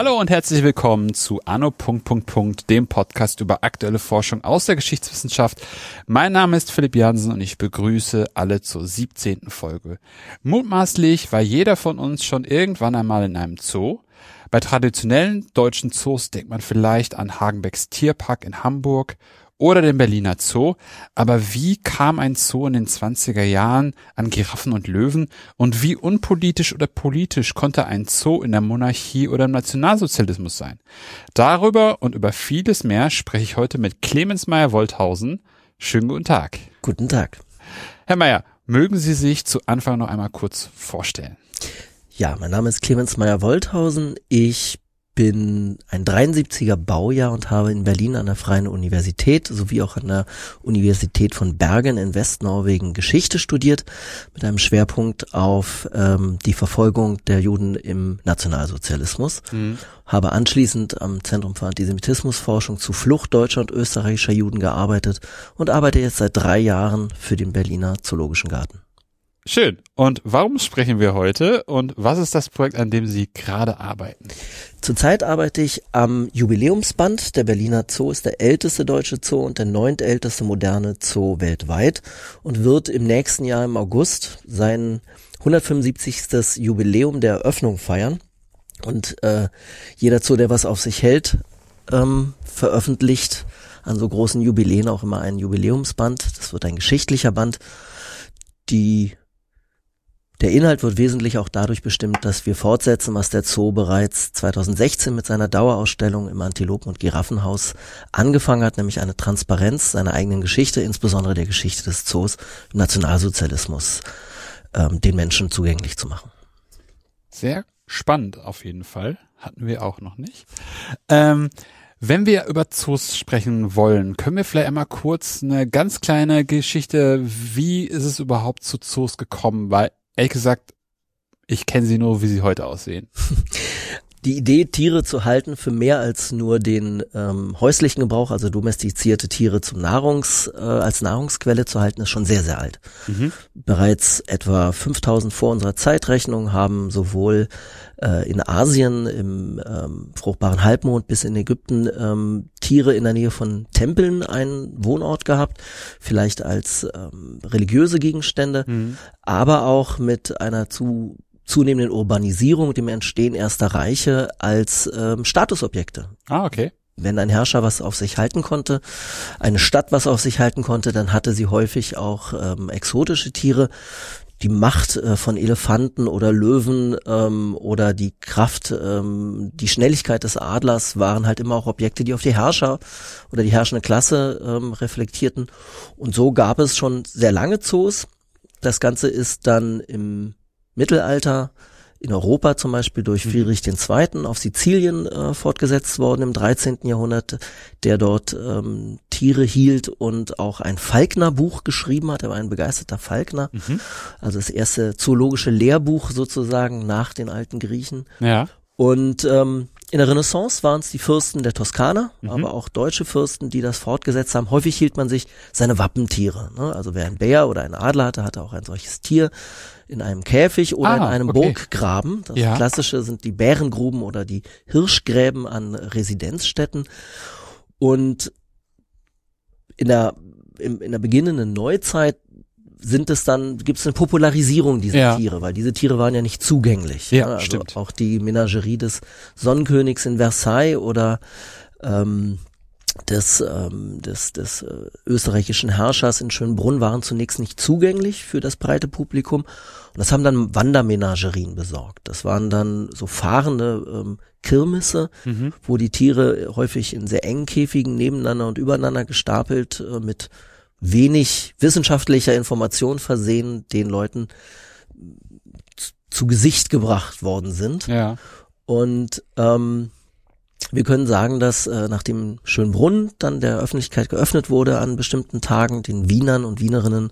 Hallo und herzlich willkommen zu Anno. dem Podcast über aktuelle Forschung aus der Geschichtswissenschaft. Mein Name ist Philipp Jansen und ich begrüße alle zur 17. Folge. Mutmaßlich war jeder von uns schon irgendwann einmal in einem Zoo. Bei traditionellen deutschen Zoos denkt man vielleicht an Hagenbecks Tierpark in Hamburg oder den Berliner Zoo. Aber wie kam ein Zoo in den 20er Jahren an Giraffen und Löwen? Und wie unpolitisch oder politisch konnte ein Zoo in der Monarchie oder im Nationalsozialismus sein? Darüber und über vieles mehr spreche ich heute mit Clemens Meyer-Wolthausen. Schönen guten Tag. Guten Tag. Herr Meyer, mögen Sie sich zu Anfang noch einmal kurz vorstellen? Ja, mein Name ist Clemens Meyer-Wolthausen. Ich bin ein 73er Baujahr und habe in Berlin an der Freien Universität sowie auch an der Universität von Bergen in Westnorwegen Geschichte studiert, mit einem Schwerpunkt auf ähm, die Verfolgung der Juden im Nationalsozialismus. Mhm. Habe anschließend am Zentrum für Antisemitismusforschung zu Flucht deutscher und österreichischer Juden gearbeitet und arbeite jetzt seit drei Jahren für den Berliner Zoologischen Garten. Schön. Und warum sprechen wir heute und was ist das Projekt, an dem Sie gerade arbeiten? Zurzeit arbeite ich am Jubiläumsband. Der Berliner Zoo ist der älteste deutsche Zoo und der neuntälteste moderne Zoo weltweit und wird im nächsten Jahr im August sein 175. Jubiläum der Eröffnung feiern. Und äh, jeder Zoo, der was auf sich hält, ähm, veröffentlicht an so großen Jubiläen auch immer einen Jubiläumsband. Das wird ein geschichtlicher Band. Die der Inhalt wird wesentlich auch dadurch bestimmt, dass wir fortsetzen, was der Zoo bereits 2016 mit seiner Dauerausstellung im Antilopen- und Giraffenhaus angefangen hat, nämlich eine Transparenz seiner eigenen Geschichte, insbesondere der Geschichte des Zoos im Nationalsozialismus, ähm, den Menschen zugänglich zu machen. Sehr spannend auf jeden Fall. Hatten wir auch noch nicht. Ähm, wenn wir über Zoos sprechen wollen, können wir vielleicht einmal kurz eine ganz kleine Geschichte, wie ist es überhaupt zu Zoos gekommen? Weil ehrlich gesagt, ich kenne sie nur, wie sie heute aussehen. Die Idee, Tiere zu halten für mehr als nur den ähm, häuslichen Gebrauch, also domestizierte Tiere zum Nahrungs, äh, als Nahrungsquelle zu halten, ist schon sehr, sehr alt. Mhm. Bereits etwa 5000 vor unserer Zeitrechnung haben sowohl äh, in Asien, im ähm, fruchtbaren Halbmond bis in Ägypten ähm, Tiere in der Nähe von Tempeln einen Wohnort gehabt, vielleicht als ähm, religiöse Gegenstände, mhm. aber auch mit einer zu zunehmenden Urbanisierung, dem Entstehen erster Reiche als ähm, Statusobjekte. Ah, okay. Wenn ein Herrscher was auf sich halten konnte, eine Stadt was auf sich halten konnte, dann hatte sie häufig auch ähm, exotische Tiere. Die Macht äh, von Elefanten oder Löwen ähm, oder die Kraft, ähm, die Schnelligkeit des Adlers waren halt immer auch Objekte, die auf die Herrscher oder die herrschende Klasse ähm, reflektierten. Und so gab es schon sehr lange Zoos. Das Ganze ist dann im Mittelalter in Europa zum Beispiel durch mhm. Friedrich II. auf Sizilien äh, fortgesetzt worden im 13. Jahrhundert, der dort ähm, Tiere hielt und auch ein Falkner-Buch geschrieben hat. Er war ein begeisterter Falkner. Mhm. Also das erste zoologische Lehrbuch sozusagen nach den alten Griechen. Ja. Und ähm, in der Renaissance waren es die Fürsten der Toskana, mhm. aber auch deutsche Fürsten, die das fortgesetzt haben. Häufig hielt man sich seine Wappentiere. Ne? Also wer ein Bär oder ein Adler hatte, hatte auch ein solches Tier in einem Käfig oder ah, in einem okay. Burggraben. Das ja. klassische sind die Bärengruben oder die Hirschgräben an Residenzstätten. Und in der, in, in der beginnenden Neuzeit sind es dann, gibt es eine Popularisierung dieser ja. Tiere, weil diese Tiere waren ja nicht zugänglich. Ja, also stimmt. Auch die Menagerie des Sonnenkönigs in Versailles oder ähm, des, ähm, des, des äh, österreichischen Herrschers in Schönbrunn waren zunächst nicht zugänglich für das breite Publikum. Und das haben dann Wandermenagerien besorgt. Das waren dann so fahrende ähm, Kirmesse, mhm. wo die Tiere häufig in sehr engen Käfigen nebeneinander und übereinander gestapelt äh, mit wenig wissenschaftlicher Information versehen den Leuten zu Gesicht gebracht worden sind. Ja. Und ähm, Wir können sagen, dass äh, nachdem Schönbrunn dann der Öffentlichkeit geöffnet wurde an bestimmten Tagen, den Wienern und Wienerinnen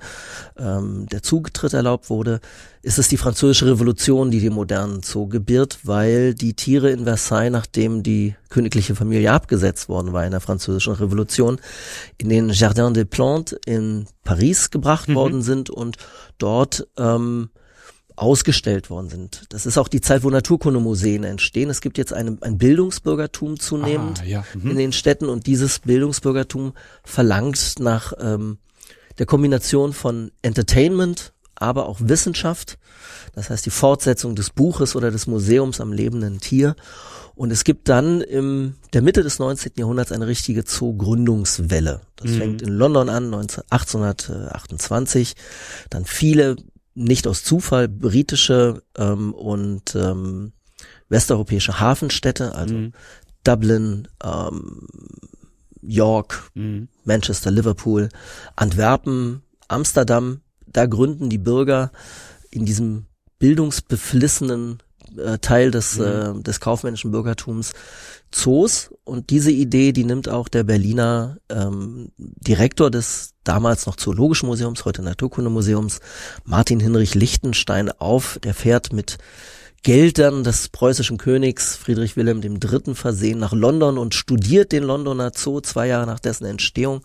ähm, der Zugetritt erlaubt wurde, ist es die französische Revolution, die den modernen Zoo gebiert, weil die Tiere in Versailles, nachdem die königliche Familie abgesetzt worden war in der französischen Revolution, in den Jardin des Plantes in Paris gebracht mhm. worden sind und dort ähm, ausgestellt worden sind. Das ist auch die Zeit, wo Naturkundemuseen entstehen. Es gibt jetzt eine, ein Bildungsbürgertum zunehmend ah, ja. mhm. in den Städten und dieses Bildungsbürgertum verlangt nach ähm, der Kombination von Entertainment, aber auch Wissenschaft. Das heißt die Fortsetzung des Buches oder des Museums am lebenden Tier. Und es gibt dann im der Mitte des 19. Jahrhunderts eine richtige Zoo-Gründungswelle. Das mhm. fängt in London an, 19, 1828. Dann viele nicht aus Zufall britische ähm, und ähm, westeuropäische Hafenstädte, also mhm. Dublin, ähm, York, mhm. Manchester, Liverpool, Antwerpen, Amsterdam, da gründen die Bürger in diesem bildungsbeflissenen äh, Teil des, mhm. äh, des kaufmännischen Bürgertums Zoos und diese Idee, die nimmt auch der Berliner ähm, Direktor des damals noch Zoologischen Museums, heute Naturkundemuseums, Martin Hinrich Lichtenstein auf. Der fährt mit Geldern des preußischen Königs Friedrich Wilhelm III. versehen nach London und studiert den Londoner Zoo zwei Jahre nach dessen Entstehung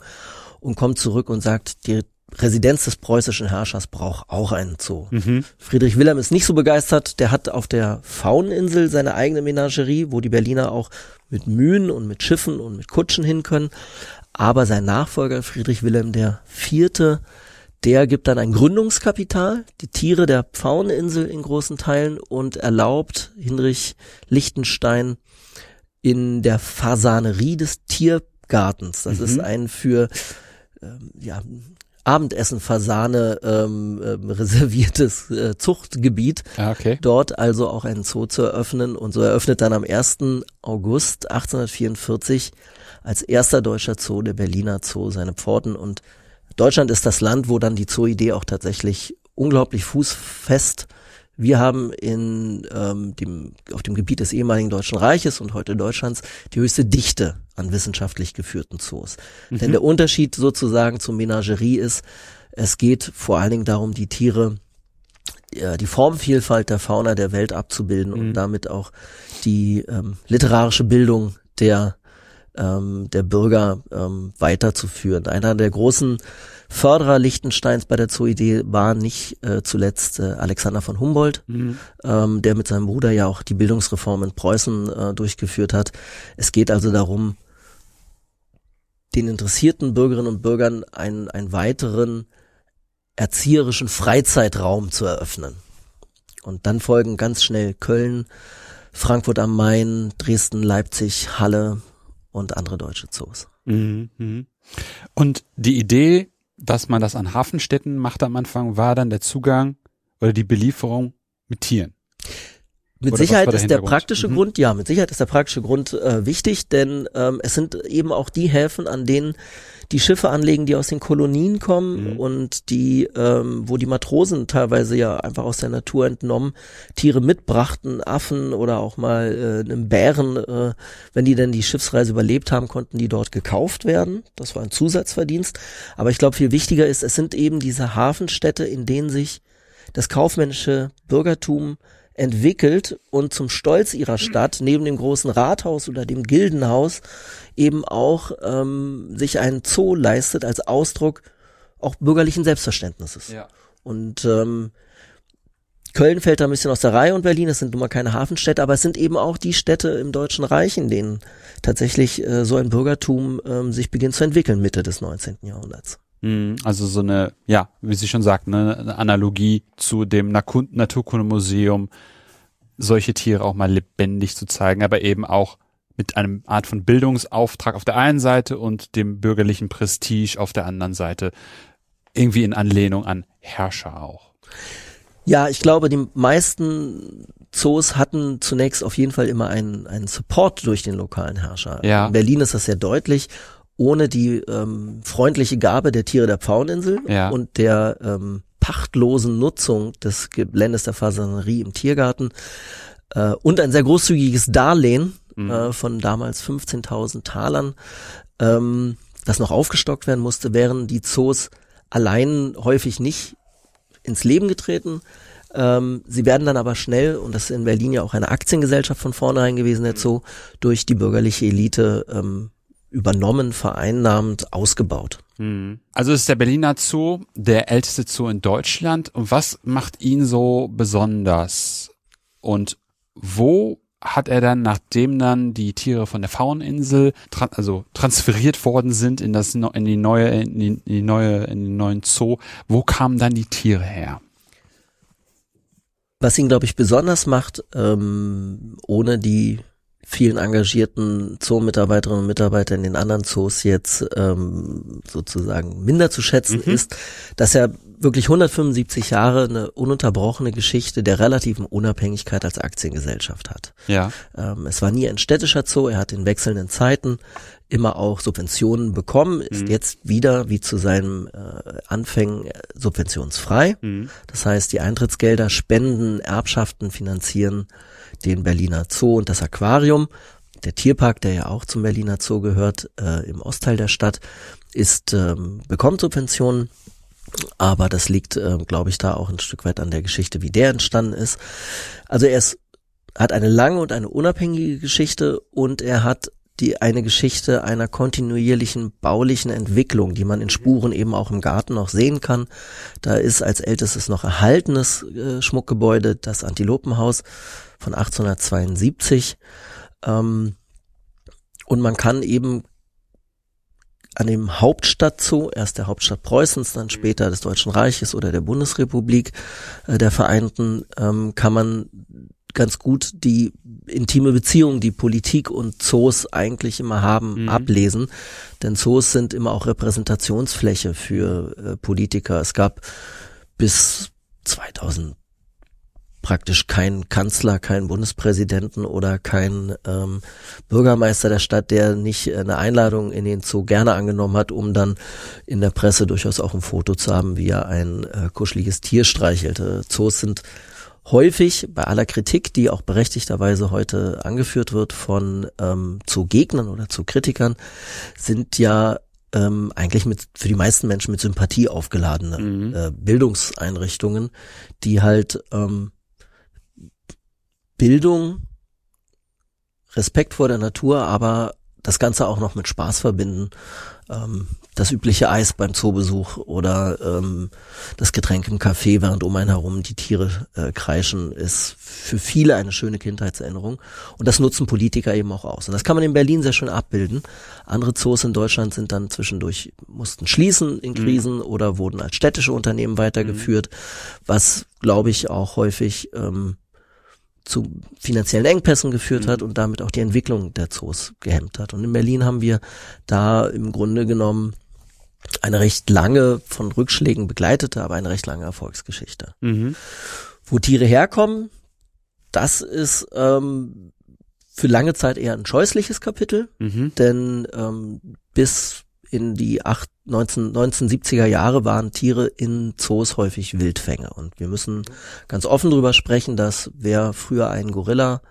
und kommt zurück und sagt, die Residenz des preußischen Herrschers braucht auch einen Zoo. Mhm. Friedrich Wilhelm ist nicht so begeistert. Der hat auf der Fauneninsel seine eigene Menagerie, wo die Berliner auch mit Mühen und mit Schiffen und mit Kutschen hin können. Aber sein Nachfolger Friedrich Wilhelm der Vierte, der gibt dann ein Gründungskapital, die Tiere der Pfaueninsel in großen Teilen und erlaubt Hinrich Lichtenstein in der Fasanerie des Tiergartens. Das mhm. ist ein für ähm, ja, Abendessen Fasane ähm, äh, reserviertes äh, Zuchtgebiet. Ah, okay. Dort also auch einen Zoo zu eröffnen und so eröffnet dann am 1. August 1844 als erster deutscher Zoo der Berliner Zoo seine Pforten und Deutschland ist das Land, wo dann die Zoo-Idee auch tatsächlich unglaublich fußfest wir haben in ähm, dem, auf dem Gebiet des ehemaligen Deutschen Reiches und heute Deutschlands die höchste Dichte an wissenschaftlich geführten Zoos. Mhm. Denn der Unterschied sozusagen zur Menagerie ist, es geht vor allen Dingen darum, die Tiere, die Formvielfalt der Fauna der Welt abzubilden mhm. und damit auch die ähm, literarische Bildung der ähm, der Bürger ähm, weiterzuführen. Einer der großen Förderer Liechtensteins bei der Zoo-Idee war nicht äh, zuletzt äh, Alexander von Humboldt, mhm. ähm, der mit seinem Bruder ja auch die Bildungsreform in Preußen äh, durchgeführt hat. Es geht also darum, den interessierten Bürgerinnen und Bürgern einen, einen weiteren erzieherischen Freizeitraum zu eröffnen. Und dann folgen ganz schnell Köln, Frankfurt am Main, Dresden, Leipzig, Halle und andere deutsche Zoos. Mhm. mhm. Und die Idee dass man das an Hafenstädten macht am Anfang, war dann der Zugang oder die Belieferung mit Tieren. Mit Sicherheit ist der praktische mhm. Grund, ja, mit Sicherheit ist der praktische Grund äh, wichtig, denn ähm, es sind eben auch die Häfen, an denen die Schiffe anlegen, die aus den Kolonien kommen mhm. und die, ähm, wo die Matrosen teilweise ja einfach aus der Natur entnommen Tiere mitbrachten, Affen oder auch mal äh, einen Bären, äh, wenn die denn die Schiffsreise überlebt haben, konnten die dort gekauft werden. Das war ein Zusatzverdienst. Aber ich glaube, viel wichtiger ist, es sind eben diese Hafenstädte, in denen sich das kaufmännische Bürgertum entwickelt und zum Stolz ihrer Stadt neben dem großen Rathaus oder dem Gildenhaus eben auch ähm, sich einen Zoo leistet als Ausdruck auch bürgerlichen Selbstverständnisses. Ja. Und ähm, Köln fällt da ein bisschen aus der Reihe und Berlin, das sind nun mal keine Hafenstädte, aber es sind eben auch die Städte im Deutschen Reich, in denen tatsächlich äh, so ein Bürgertum ähm, sich beginnt zu entwickeln, Mitte des 19. Jahrhunderts. Mhm. Also so eine, ja, wie Sie schon sagten, ne, eine Analogie zu dem Naturkundemuseum, solche Tiere auch mal lebendig zu zeigen, aber eben auch mit einem Art von Bildungsauftrag auf der einen Seite und dem bürgerlichen Prestige auf der anderen Seite. Irgendwie in Anlehnung an Herrscher auch. Ja, ich glaube, die meisten Zoos hatten zunächst auf jeden Fall immer einen, einen Support durch den lokalen Herrscher. Ja. In Berlin ist das sehr deutlich ohne die ähm, freundliche Gabe der Tiere der Pfaueninsel ja. und der ähm, pachtlosen Nutzung des Geländes der Fasanerie im Tiergarten äh, und ein sehr großzügiges Darlehen mhm. äh, von damals 15.000 Talern, ähm, das noch aufgestockt werden musste, wären die Zoos allein häufig nicht ins Leben getreten. Ähm, sie werden dann aber schnell, und das ist in Berlin ja auch eine Aktiengesellschaft von vornherein gewesen, der Zoo, durch die bürgerliche Elite ähm, übernommen, vereinnahmt, ausgebaut. Mhm. Also ist der Berliner Zoo der älteste Zoo in Deutschland. Und was macht ihn so besonders? Und wo hat er dann, nachdem dann die Tiere von der Fauninsel tra also transferiert worden sind in das in die neue in die, in die neue in den neuen Zoo, wo kamen dann die Tiere her? Was ihn, glaube ich, besonders macht, ähm, ohne die vielen engagierten Zoo-Mitarbeiterinnen und Mitarbeiter in den anderen Zoos jetzt ähm, sozusagen minder zu schätzen mhm. ist, dass er wirklich 175 Jahre eine ununterbrochene Geschichte der relativen Unabhängigkeit als Aktiengesellschaft hat. Ja. Ähm, es war nie ein städtischer Zoo, er hat in wechselnden Zeiten immer auch Subventionen bekommen, ist mhm. jetzt wieder wie zu seinen äh, Anfängen äh, subventionsfrei. Mhm. Das heißt, die Eintrittsgelder, Spenden, Erbschaften finanzieren den Berliner Zoo und das Aquarium. Der Tierpark, der ja auch zum Berliner Zoo gehört, äh, im Ostteil der Stadt, ist ähm, bekommt Subventionen. Aber das liegt, äh, glaube ich, da auch ein Stück weit an der Geschichte, wie der entstanden ist. Also er ist, hat eine lange und eine unabhängige Geschichte und er hat die eine Geschichte einer kontinuierlichen baulichen Entwicklung, die man in Spuren eben auch im Garten noch sehen kann. Da ist als ältestes noch erhaltenes äh, Schmuckgebäude das Antilopenhaus von 1872. Ähm, und man kann eben an dem Hauptstadtzoo, erst der Hauptstadt Preußens, dann später des Deutschen Reiches oder der Bundesrepublik äh, der Vereinten, ähm, kann man ganz gut die intime Beziehung, die Politik und Zoos eigentlich immer haben, mhm. ablesen. Denn Zoos sind immer auch Repräsentationsfläche für äh, Politiker. Es gab bis 2000 praktisch kein Kanzler, kein Bundespräsidenten oder kein ähm, Bürgermeister der Stadt, der nicht eine Einladung in den Zoo gerne angenommen hat, um dann in der Presse durchaus auch ein Foto zu haben, wie er ein äh, kuscheliges Tier streichelte. Zoos sind häufig bei aller Kritik, die auch berechtigterweise heute angeführt wird von ähm, zu Gegnern oder zu Kritikern, sind ja ähm, eigentlich mit für die meisten Menschen mit Sympathie aufgeladene mhm. äh, Bildungseinrichtungen, die halt ähm, Bildung, Respekt vor der Natur, aber das Ganze auch noch mit Spaß verbinden. Ähm, das übliche Eis beim Zoobesuch oder ähm, das Getränk im Café, während um einen herum die Tiere äh, kreischen, ist für viele eine schöne Kindheitserinnerung. Und das nutzen Politiker eben auch aus. Und das kann man in Berlin sehr schön abbilden. Andere Zoos in Deutschland sind dann zwischendurch, mussten schließen in mhm. Krisen mhm. oder wurden als städtische Unternehmen weitergeführt, mhm. was, glaube ich, auch häufig ähm, zu finanziellen Engpässen geführt mhm. hat und damit auch die Entwicklung der Zoos gehemmt hat. Und in Berlin haben wir da im Grunde genommen eine recht lange, von Rückschlägen begleitete, aber eine recht lange Erfolgsgeschichte. Mhm. Wo Tiere herkommen, das ist ähm, für lange Zeit eher ein scheußliches Kapitel, mhm. denn ähm, bis in die acht, 19, 1970er Jahre waren Tiere in Zoos häufig Wildfänge. Und wir müssen ganz offen drüber sprechen, dass wer früher einen Gorilla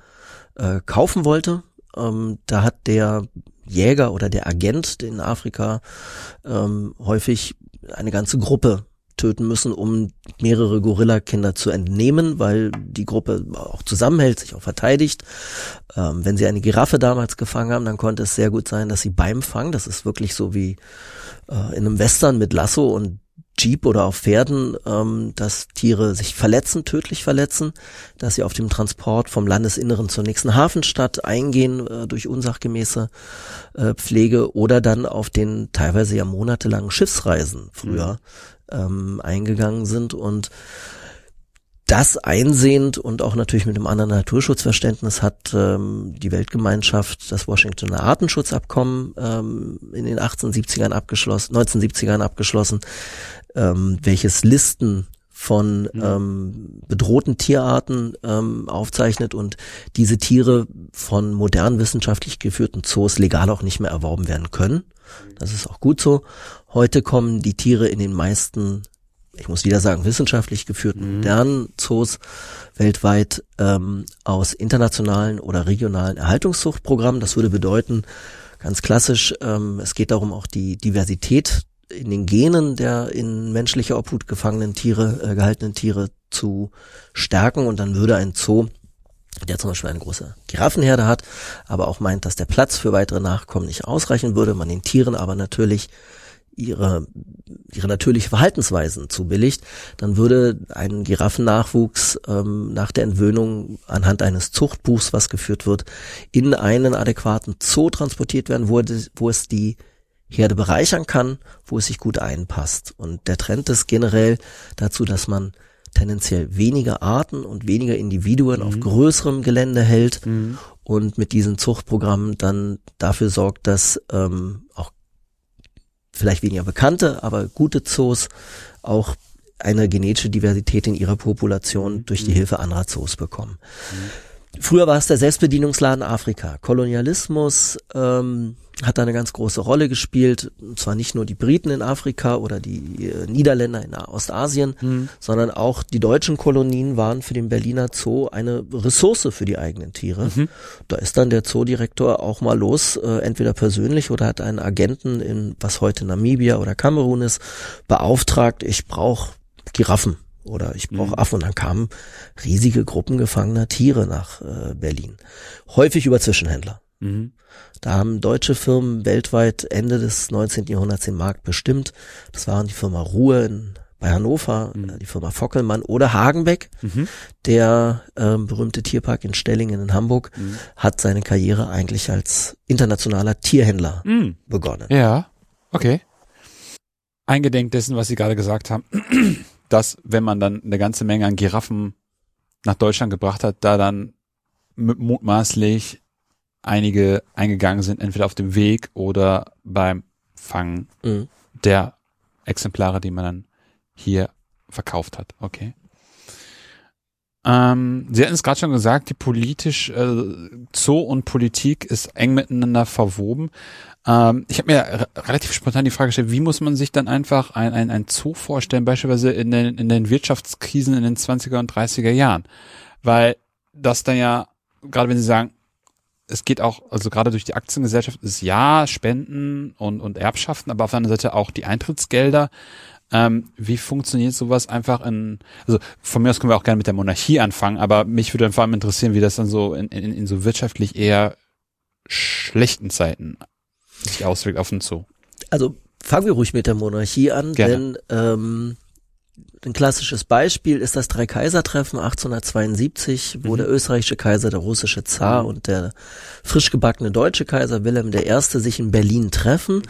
äh, kaufen wollte, ähm, da hat der Jäger oder der Agent in Afrika ähm, häufig eine ganze Gruppe töten müssen, um mehrere Gorilla-Kinder zu entnehmen, weil die Gruppe auch zusammenhält, sich auch verteidigt. Ähm, wenn sie eine Giraffe damals gefangen haben, dann konnte es sehr gut sein, dass sie beim Fang, das ist wirklich so wie äh, in einem Western mit Lasso und Jeep oder auf Pferden, ähm, dass Tiere sich verletzen, tödlich verletzen, dass sie auf dem Transport vom Landesinneren zur nächsten Hafenstadt eingehen äh, durch unsachgemäße äh, Pflege oder dann auf den teilweise ja monatelangen Schiffsreisen früher mhm. Ähm, eingegangen sind und das einsehend und auch natürlich mit einem anderen Naturschutzverständnis hat ähm, die Weltgemeinschaft das Washingtoner Artenschutzabkommen ähm, in den 1870ern abgeschlossen, 1970ern abgeschlossen, ähm, welches Listen von mhm. ähm, bedrohten Tierarten ähm, aufzeichnet und diese Tiere von modern wissenschaftlich geführten Zoos legal auch nicht mehr erworben werden können. Das ist auch gut so. Heute kommen die Tiere in den meisten ich muss wieder sagen, wissenschaftlich geführten modernen Zoos weltweit ähm, aus internationalen oder regionalen Erhaltungszuchtprogrammen. Das würde bedeuten, ganz klassisch, ähm, es geht darum, auch die Diversität in den Genen der in menschlicher Obhut gefangenen Tiere, äh, gehaltenen Tiere zu stärken und dann würde ein Zoo der zum Beispiel eine große Giraffenherde hat, aber auch meint, dass der Platz für weitere Nachkommen nicht ausreichen würde, man den Tieren aber natürlich ihre, ihre natürliche Verhaltensweisen zubilligt, dann würde ein Giraffennachwuchs ähm, nach der Entwöhnung anhand eines Zuchtbuchs, was geführt wird, in einen adäquaten Zoo transportiert werden, wo, wo es die Herde bereichern kann, wo es sich gut einpasst. Und der Trend ist generell dazu, dass man tendenziell weniger Arten und weniger Individuen mhm. auf größerem Gelände hält mhm. und mit diesen Zuchtprogrammen dann dafür sorgt, dass ähm, vielleicht weniger bekannte, aber gute Zoos auch eine genetische Diversität in ihrer Population mhm. durch die mhm. Hilfe anderer Zoos bekommen. Mhm. Früher war es der Selbstbedienungsladen Afrika. Kolonialismus, ähm, hat da eine ganz große Rolle gespielt. Und zwar nicht nur die Briten in Afrika oder die äh, Niederländer in Ostasien, mhm. sondern auch die deutschen Kolonien waren für den Berliner Zoo eine Ressource für die eigenen Tiere. Mhm. Da ist dann der Zoodirektor auch mal los, äh, entweder persönlich oder hat einen Agenten in, was heute Namibia oder Kamerun ist, beauftragt, ich brauche Giraffen oder ich brauche mhm. Affen. Und dann kamen riesige Gruppen gefangener Tiere nach äh, Berlin. Häufig über Zwischenhändler. Mhm. Da haben deutsche Firmen weltweit Ende des 19. Jahrhunderts den Markt bestimmt. Das waren die Firma Ruhe in, bei Hannover, mhm. die Firma Fockelmann oder Hagenbeck. Mhm. Der ähm, berühmte Tierpark in Stellingen in Hamburg mhm. hat seine Karriere eigentlich als internationaler Tierhändler mhm. begonnen. Ja, okay. Eingedenk dessen, was Sie gerade gesagt haben, dass wenn man dann eine ganze Menge an Giraffen nach Deutschland gebracht hat, da dann mutmaßlich einige eingegangen sind, entweder auf dem Weg oder beim Fangen mhm. der Exemplare, die man dann hier verkauft hat. Okay. Ähm, Sie hatten es gerade schon gesagt, die politisch äh, Zoo und Politik ist eng miteinander verwoben. Ähm, ich habe mir relativ spontan die Frage gestellt, wie muss man sich dann einfach ein, ein, ein Zoo vorstellen, beispielsweise in den, in den Wirtschaftskrisen in den 20er und 30er Jahren? Weil das dann ja, gerade wenn Sie sagen, es geht auch, also gerade durch die Aktiengesellschaft ist ja Spenden und, und Erbschaften, aber auf der anderen Seite auch die Eintrittsgelder. Ähm, wie funktioniert sowas einfach in, also von mir aus können wir auch gerne mit der Monarchie anfangen, aber mich würde dann vor allem interessieren, wie das dann so in, in, in so wirtschaftlich eher schlechten Zeiten sich auswirkt auf den Zoo. Also fangen wir ruhig mit der Monarchie an, Gerne. denn ähm, ein klassisches Beispiel ist das Dreikaisertreffen 1872, wo mhm. der österreichische Kaiser, der russische Zar mhm. und der frisch gebackene deutsche Kaiser Wilhelm I. sich in Berlin treffen.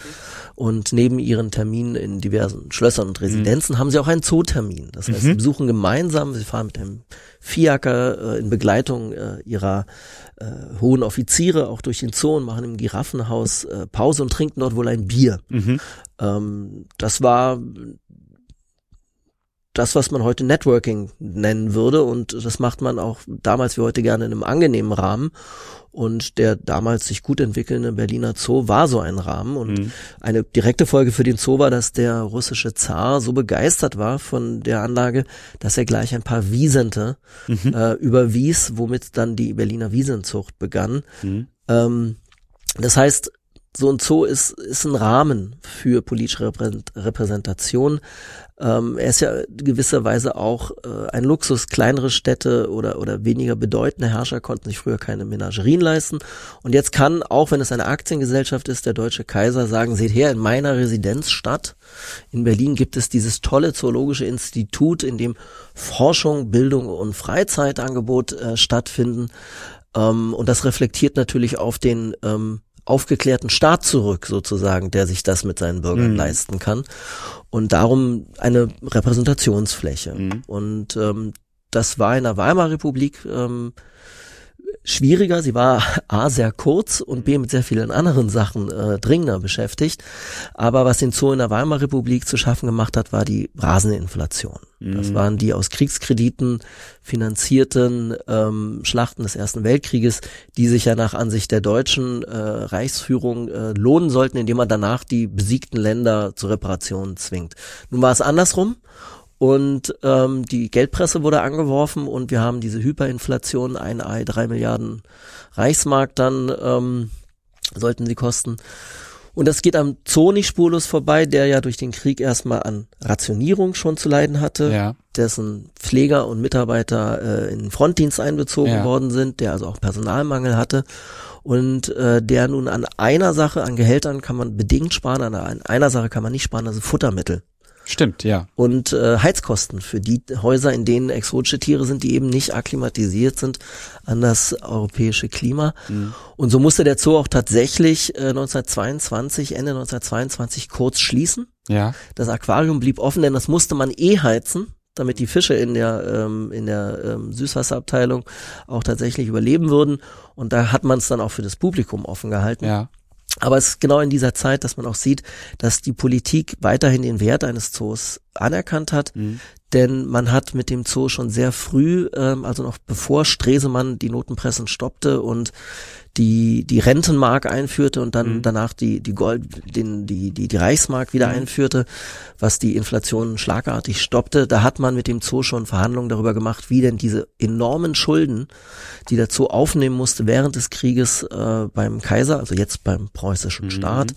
Und neben ihren Terminen in diversen Schlössern und Residenzen mhm. haben sie auch einen Zootermin. Das heißt, sie mhm. besuchen gemeinsam, sie fahren mit einem Fiaker äh, in Begleitung äh, ihrer äh, hohen Offiziere auch durch den Zoo und machen im Giraffenhaus äh, Pause und trinken dort wohl ein Bier. Mhm. Ähm, das war das, was man heute Networking nennen würde. Und das macht man auch damals wie heute gerne in einem angenehmen Rahmen. Und der damals sich gut entwickelnde Berliner Zoo war so ein Rahmen. Und mhm. eine direkte Folge für den Zoo war, dass der russische Zar so begeistert war von der Anlage, dass er gleich ein paar Wiesente mhm. äh, überwies, womit dann die Berliner Wiesenzucht begann. Mhm. Ähm, das heißt, so ein Zoo ist, ist ein Rahmen für politische Repräsentation. Ähm, er ist ja gewisserweise auch äh, ein Luxus. Kleinere Städte oder, oder weniger bedeutende Herrscher konnten sich früher keine Menagerien leisten. Und jetzt kann, auch wenn es eine Aktiengesellschaft ist, der deutsche Kaiser sagen, seht her, in meiner Residenzstadt in Berlin gibt es dieses tolle zoologische Institut, in dem Forschung, Bildung und Freizeitangebot äh, stattfinden. Ähm, und das reflektiert natürlich auf den ähm, aufgeklärten Staat zurück, sozusagen, der sich das mit seinen Bürgern mhm. leisten kann. Und darum eine Repräsentationsfläche. Mhm. Und ähm, das war in der Weimarer Republik ähm, schwieriger. Sie war A sehr kurz und B mit sehr vielen anderen Sachen äh, dringender beschäftigt. Aber was den Zoo in der Weimarer Republik zu schaffen gemacht hat, war die rasende Inflation. Mhm. Das waren die aus Kriegskrediten finanzierten ähm, Schlachten des Ersten Weltkrieges, die sich ja nach Ansicht der deutschen äh, Reichsführung äh, lohnen sollten, indem man danach die besiegten Länder zur Reparation zwingt. Nun war es andersrum. Und ähm, die Geldpresse wurde angeworfen und wir haben diese Hyperinflation, ein Ei, drei Milliarden Reichsmark dann ähm, sollten sie kosten. Und das geht am Zoo nicht spurlos vorbei, der ja durch den Krieg erstmal an Rationierung schon zu leiden hatte, Ja. dessen Pfleger und Mitarbeiter äh, in den Frontdienst einbezogen Ja. worden sind, der also auch Personalmangel hatte und äh, der nun an einer Sache, an Gehältern kann man bedingt sparen, an an einer Sache kann man nicht sparen, also Futtermittel Stimmt, ja. und äh, Heizkosten für die Häuser, in denen exotische Tiere sind, die eben nicht akklimatisiert sind an das europäische Klima. Und so musste der Zoo auch tatsächlich äh, 1922, Ende 1922 kurz schließen. Ja. Das Aquarium blieb offen, denn das musste man eh heizen, damit die Fische in der ähm, in der ähm, Süßwasserabteilung auch tatsächlich überleben würden. Und da hat man es dann auch für das Publikum offen gehalten. Ja. Aber es ist genau in dieser Zeit, dass man auch sieht, dass die Politik weiterhin den Wert eines Zoos anerkannt hat. Denn man hat mit dem Zoo schon sehr früh, ähm, also noch bevor Stresemann die Notenpressen stoppte und die die Rentenmark einführte und dann danach die die Gold den die die die Reichsmark wieder einführte, was die Inflation schlagartig stoppte, da hat man mit dem Zoo schon Verhandlungen darüber gemacht, wie denn diese enormen Schulden, die der Zoo aufnehmen musste während des Krieges äh, beim Kaiser, also jetzt beim preußischen Staat,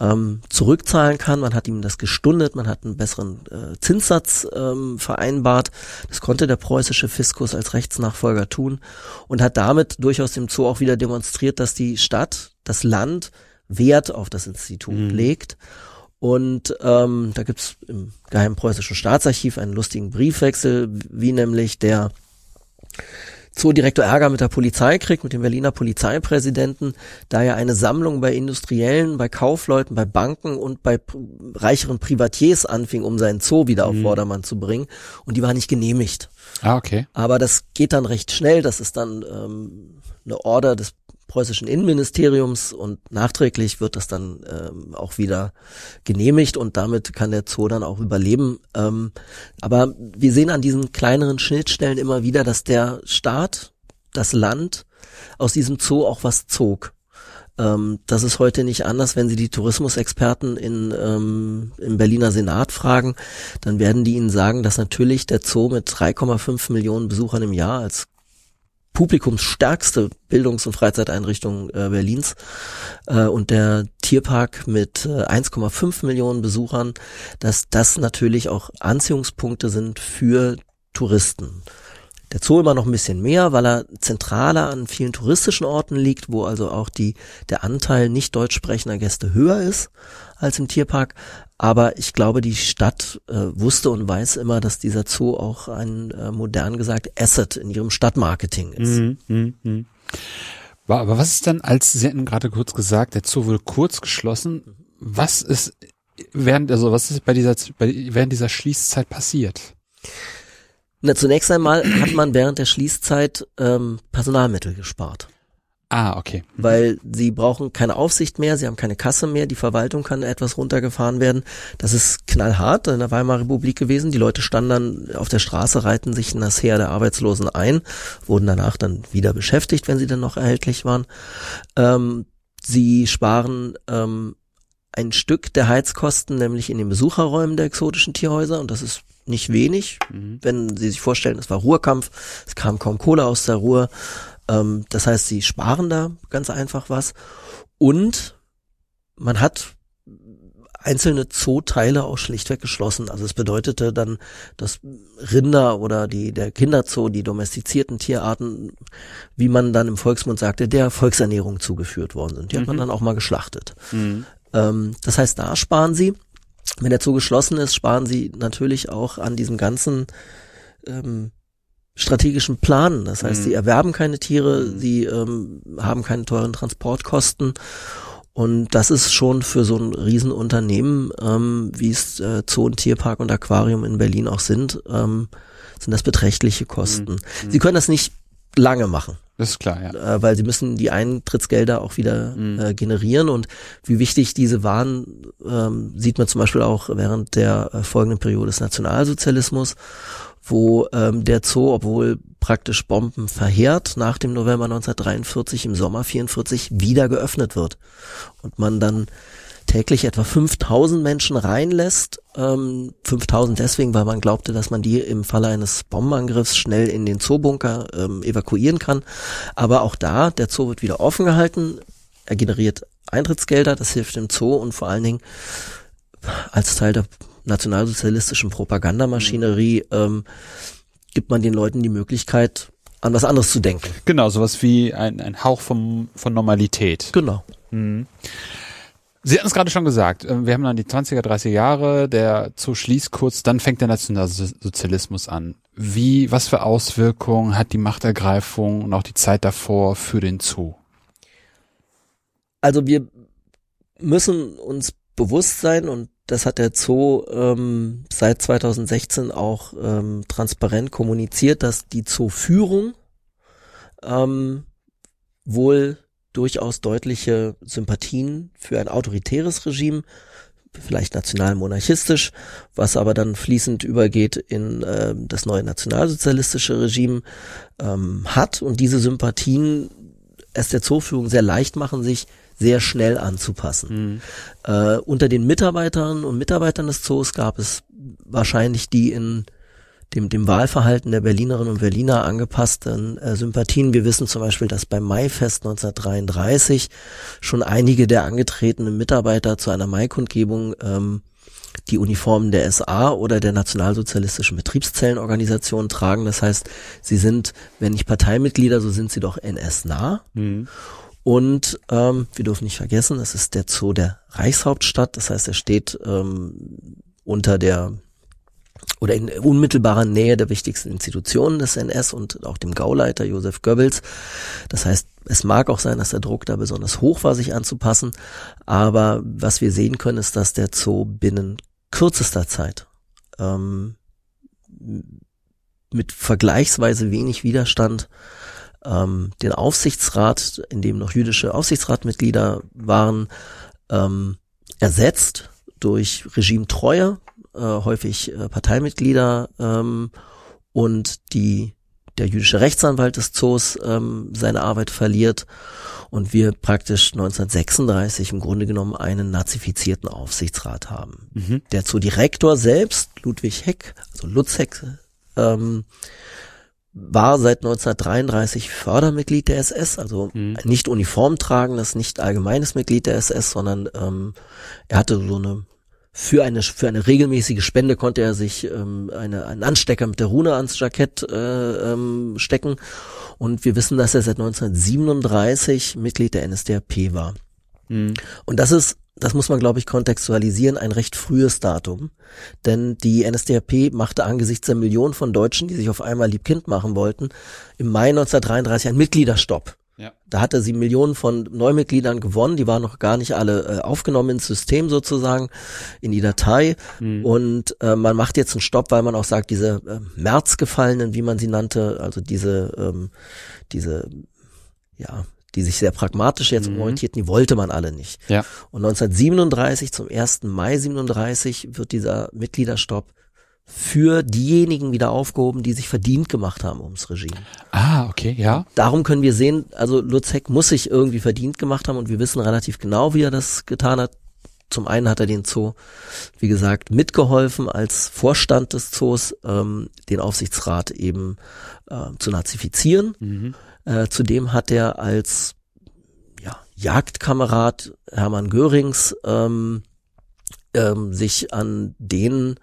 ähm, zurückzahlen kann. Man hat ihm das gestundet, man hat einen besseren äh, Zinssatz ähm, vereinbart. Das konnte der preußische Fiskus als Rechtsnachfolger tun und hat damit durchaus dem Zoo auch wieder demonstriert, dass die Stadt, das Land Wert auf das Institut legt. Und ähm, da gibt's im Geheimen Preußischen Staatsarchiv einen lustigen Briefwechsel, wie nämlich der Zoodirektor Ärger mit der Polizei kriegt, mit dem Berliner Polizeipräsidenten, da er eine Sammlung bei Industriellen, bei Kaufleuten, bei Banken und bei reicheren Privatiers anfing, um seinen Zoo wieder auf Vordermann zu bringen. Und die war nicht genehmigt. Ah, okay. Aber das geht dann recht schnell. Das ist dann ähm, eine Order des preußischen Innenministeriums und nachträglich wird das dann ähm, auch wieder genehmigt und damit kann der Zoo dann auch überleben. Ähm, aber wir sehen an diesen kleineren Schnittstellen immer wieder, dass der Staat, das Land aus diesem Zoo auch was zog. Ähm, das ist heute nicht anders, wenn Sie die Tourismusexperten in, ähm, im Berliner Senat fragen, dann werden die Ihnen sagen, dass natürlich der Zoo mit 3,5 Millionen Besuchern im Jahr als publikumsstärkste Bildungs- und Freizeiteinrichtung äh, Berlins äh, und der Tierpark mit äh, 1,5 Millionen Besuchern, dass das natürlich auch Anziehungspunkte sind für Touristen. Der Zoo immer noch ein bisschen mehr, weil er zentraler an vielen touristischen Orten liegt, wo also auch die, der Anteil nicht deutsch sprechender Gäste höher ist als im Tierpark. Aber ich glaube, die Stadt äh, wusste und weiß immer, dass dieser Zoo auch ein äh, modern gesagt Asset in ihrem Stadtmarketing ist. Mhm, mhm. Wa- Aber was ist dann, als Sie hatten gerade kurz gesagt, der Zoo wurde kurz geschlossen. Was ist während, also was ist bei dieser, bei, während dieser Schließzeit passiert? Na, zunächst einmal hat man während der Schließzeit ähm, Personalmittel gespart. Ah, okay. weil sie brauchen keine Aufsicht mehr, sie haben keine Kasse mehr, die Verwaltung kann etwas runtergefahren werden. Das ist knallhart in der Weimarer Republik gewesen. Die Leute standen dann auf der Straße, reihten sich in das Heer der Arbeitslosen ein, wurden danach dann wieder beschäftigt, wenn sie dann noch erhältlich waren. Ähm, sie sparen ähm, ein Stück der Heizkosten, nämlich in den Besucherräumen der exotischen Tierhäuser und das ist nicht wenig, wenn Sie sich vorstellen, es war Ruhrkampf, es kam kaum Kohle aus der Ruhr, ähm, das heißt, sie sparen da ganz einfach was. Und man hat einzelne Zooteile auch schlichtweg geschlossen. Also es bedeutete dann, dass Rinder oder die, der Kinderzoo, die domestizierten Tierarten, wie man dann im Volksmund sagte, der Volksernährung zugeführt worden sind. Die hat man dann auch mal geschlachtet. Ähm, das heißt, da sparen sie. Wenn der Zoo geschlossen ist, sparen sie natürlich auch an diesem ganzen ähm, strategischen Plan. Das heißt, sie erwerben keine Tiere, sie ähm, haben keine teuren Transportkosten. Und das ist schon für so ein Riesenunternehmen, ähm, wie es äh, Zoo und Tierpark und Aquarium in Berlin auch sind, ähm, sind das beträchtliche Kosten. Sie können das nicht lange machen Das ist klar, ja. äh, weil sie müssen die Eintrittsgelder auch wieder äh, generieren und wie wichtig diese waren, ähm, sieht man zum Beispiel auch während der äh, folgenden Periode des Nationalsozialismus, wo ähm, der Zoo, obwohl praktisch Bomben verheert, nach dem November 1943 im Sommer 44 wieder geöffnet wird und man dann täglich etwa 5000 Menschen reinlässt Ähm, 5000 deswegen, weil man glaubte, dass man die im Falle eines Bombenangriffs schnell in den Zoobunker ähm, evakuieren kann. Aber auch da, der Zoo wird wieder offen gehalten. Er generiert Eintrittsgelder, das hilft dem Zoo und vor allen Dingen als Teil der nationalsozialistischen Propagandamaschinerie ähm, gibt man den Leuten die Möglichkeit, an was anderes zu denken. Genau, sowas wie ein, ein Hauch vom, von Normalität. Genau. Mhm. Sie hatten es gerade schon gesagt, äh, wir haben dann die 20er, 30er Jahre, der Zoo schließt kurz, dann fängt der Nationalsozialismus an. Wie, was für Auswirkungen hat die Machtergreifung und auch die Zeit davor für den Zoo? Also wir müssen uns bewusst sein und das hat der Zoo ähm, seit 2016 auch ähm, transparent kommuniziert, dass die Zooführung ähm, wohl durchaus deutliche Sympathien für ein autoritäres Regime, vielleicht national-monarchistisch, was aber dann fließend übergeht in äh, das neue nationalsozialistische Regime ähm, hat. Und diese Sympathien es der Zooführung sehr leicht machen, sich sehr schnell anzupassen. Mhm. Äh, unter den Mitarbeitern und Mitarbeitern des Zoos gab es wahrscheinlich die in dem, dem Wahlverhalten der Berlinerinnen und Berliner angepassten äh, Sympathien. Wir wissen zum Beispiel, dass beim Maifest 1933 schon einige der angetretenen Mitarbeiter zu einer Maikundgebung ähm, die Uniformen der SA oder der nationalsozialistischen Betriebszellenorganisation tragen. Das heißt, sie sind, wenn nicht Parteimitglieder, so sind sie doch NS-nah. Mhm. Und ähm, wir dürfen nicht vergessen, es ist der Zoo der Reichshauptstadt. Das heißt, er steht ähm, unter der oder in unmittelbarer Nähe der wichtigsten Institutionen des NS und auch dem Gauleiter Josef Goebbels. Das heißt, es mag auch sein, dass der Druck da besonders hoch war, sich anzupassen, aber was wir sehen können, ist, dass der Zoo binnen kürzester Zeit ähm, mit vergleichsweise wenig Widerstand ähm, den Aufsichtsrat, in dem noch jüdische Aufsichtsratmitglieder waren, ähm, ersetzt durch Regimetreue äh, häufig äh, Parteimitglieder ähm, und die der jüdische Rechtsanwalt des Zoos ähm, seine Arbeit verliert und wir praktisch 1936 im Grunde genommen einen nazifizierten Aufsichtsrat haben. Mhm. Der Zoodirektor selbst, Ludwig Heck, also Lutz Heck, ähm, war seit 1933 Fördermitglied der SS, also mhm. nicht uniformtragendes, nicht allgemeines Mitglied der SS, sondern ähm, er hatte so eine für eine für eine regelmäßige Spende konnte er sich ähm, eine, einen Anstecker mit der Rune ans Jackett äh, ähm, stecken und wir wissen, dass er seit 1937 Mitglied der NSDAP war. Mhm. Und das ist das muss man, glaube ich, kontextualisieren, ein recht frühes Datum. Denn die NSDAP machte angesichts der Millionen von Deutschen, die sich auf einmal Liebkind machen wollten, im Mai 1933 einen Mitgliederstopp. Ja. Da hatte sie Millionen von Neumitgliedern gewonnen, die waren noch gar nicht alle äh, aufgenommen ins System sozusagen, in die Datei. Mhm. Und äh, man macht jetzt einen Stopp, weil man auch sagt, diese äh, Märzgefallenen, wie man sie nannte, also diese, ähm, diese, ja, die sich sehr pragmatisch jetzt mhm. orientierten, die wollte man alle nicht. Ja. Und 1937, zum 1. Mai 37, wird dieser Mitgliederstopp für diejenigen wieder aufgehoben, die sich verdient gemacht haben ums Regime. Ah, okay, ja. Darum können wir sehen, also Lutz Heck muss sich irgendwie verdient gemacht haben und wir wissen relativ genau, wie er das getan hat. Zum einen hat er den Zoo, wie gesagt, mitgeholfen als Vorstand des Zoos, ähm, den Aufsichtsrat eben äh, zu nazifizieren. Mhm. Äh, zudem hat er als ja, Jagdkamerad Hermann Görings ähm, ähm, sich an den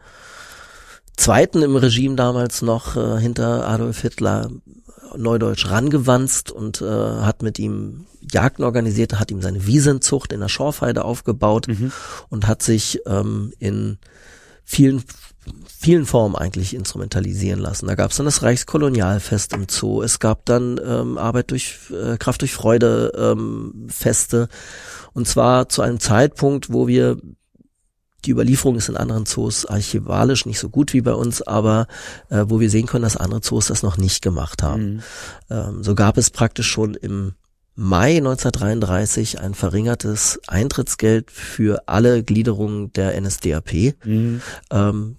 Zweiten im Regime damals noch äh, hinter Adolf Hitler Neudeutsch rangewanzt und äh, hat mit ihm Jagden organisiert, hat ihm seine Wiesenzucht in der Schorfheide aufgebaut mhm. und hat sich ähm, in vielen vielen Formen eigentlich instrumentalisieren lassen. Da gab es dann das Reichskolonialfest im Zoo, es gab dann ähm, Arbeit durch äh, Kraft durch Freude ähm, Feste und zwar zu einem Zeitpunkt, wo wir die Überlieferung ist in anderen Zoos archivalisch nicht so gut wie bei uns, aber äh, wo wir sehen können, dass andere Zoos das noch nicht gemacht haben. Mhm. Ähm, so gab es praktisch schon im Mai 1933 ein verringertes Eintrittsgeld für alle Gliederungen der NSDAP. Mhm. Ähm,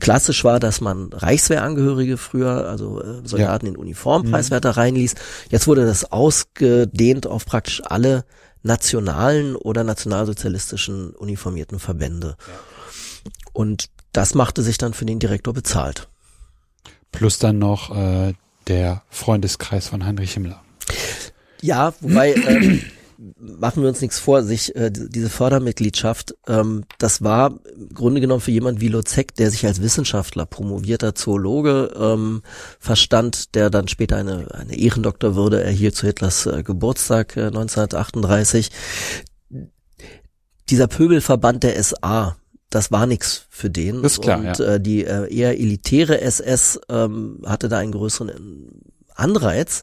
klassisch war, dass man Reichswehrangehörige früher, also äh, Soldaten ja. in Uniform mhm. preiswerter reinließ. Jetzt wurde das ausgedehnt auf praktisch alle nationalen oder nationalsozialistischen uniformierten Verbände. Ja. Und das machte sich dann für den Direktor bezahlt. Plus dann noch äh, der Freundeskreis von Heinrich Himmler. Ja, wobei äh, machen wir uns nichts vor, sich äh, diese Fördermitgliedschaft, ähm, das war im Grunde genommen für jemand wie Lozek, der sich als Wissenschaftler, promovierter Zoologe ähm, verstand, der dann später eine, eine Ehrendoktorwürde erhielt zu Hitlers äh, Geburtstag äh, 1938. Dieser Pöbelverband der SA, das war nix für den. Das ist klar, und ja. äh, die äh, eher elitäre SS ähm, hatte da einen größeren Anreiz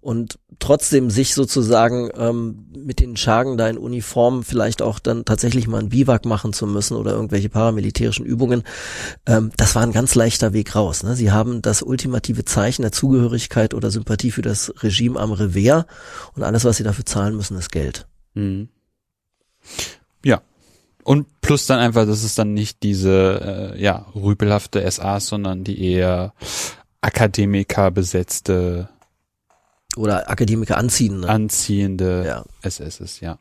und trotzdem sich sozusagen ähm, mit den Schagen da in Uniform vielleicht auch dann tatsächlich mal ein Biwak machen zu müssen oder irgendwelche paramilitärischen Übungen, ähm, das war ein ganz leichter Weg raus. Ne? Sie haben das ultimative Zeichen der Zugehörigkeit oder Sympathie für das Regime am Revers und alles, was sie dafür zahlen müssen, ist Geld. Mhm. Ja. Und plus dann einfach, dass es dann nicht diese äh, ja rüpelhafte SAs, sondern die eher Akademiker besetzte, Oder Akademiker anziehen. Ne? anziehende Ja. SS ist, ja.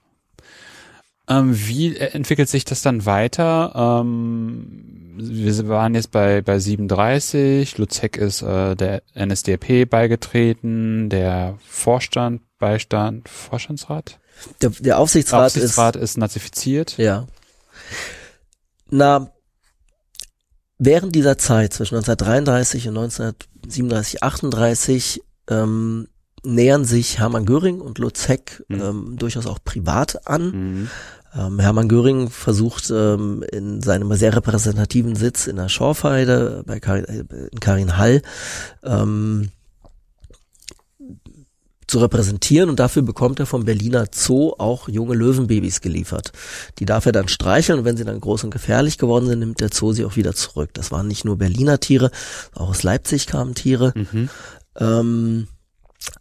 Ähm, wie entwickelt sich das dann weiter? Ähm, wir waren jetzt bei, bei 37, Luzek ist äh, der NSDAP beigetreten, der Vorstand, Beistand, Vorstandsrat? Der, der Aufsichtsrat, Aufsichtsrat ist nazifiziert. ist ja. Na, während dieser Zeit zwischen 1933 und 1937, 38 ähm, nähern sich Hermann Göring und Luzek Mhm. ähm, durchaus auch privat an. Mhm. Ähm, Hermann Göring versucht ähm, in seinem sehr repräsentativen Sitz in der Schorfheide bei Karin, äh, in Karin-Hall ähm, zu repräsentieren und dafür bekommt er vom Berliner Zoo auch junge Löwenbabys geliefert. Die darf er dann streicheln und wenn sie dann groß und gefährlich geworden sind, nimmt der Zoo sie auch wieder zurück. Das waren nicht nur Berliner Tiere, auch aus Leipzig kamen Tiere. Mhm. Ähm,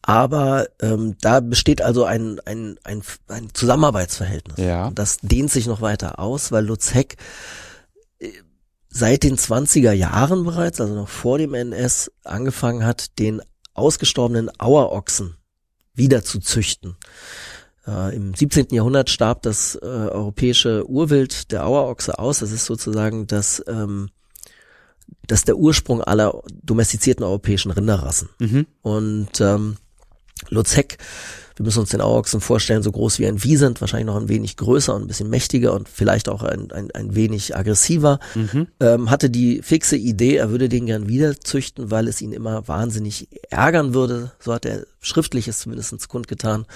aber ähm, da besteht also ein, ein, ein, ein Zusammenarbeitsverhältnis. Ja. Und Das dehnt sich noch weiter aus, weil Luzek äh, seit den 20er Jahren bereits, also noch vor dem NS, angefangen hat, den ausgestorbenen Auerochsen wieder zu züchten. Äh, Im 17. Jahrhundert starb das äh, europäische Urwild der Auerochse aus. Das ist sozusagen das, ähm, das ist der Ursprung aller domestizierten europäischen Rinderrassen. Mhm. Und ähm, Luzek, wir müssen uns den Auerochsen vorstellen, so groß wie ein Wiesent, wahrscheinlich noch ein wenig größer und ein bisschen mächtiger und vielleicht auch ein, ein, ein wenig aggressiver, Mhm. ähm, hatte die fixe Idee, er würde den gern wieder züchten, weil es ihn immer wahnsinnig ärgern würde, so hat er schriftliches zumindest kundgetan,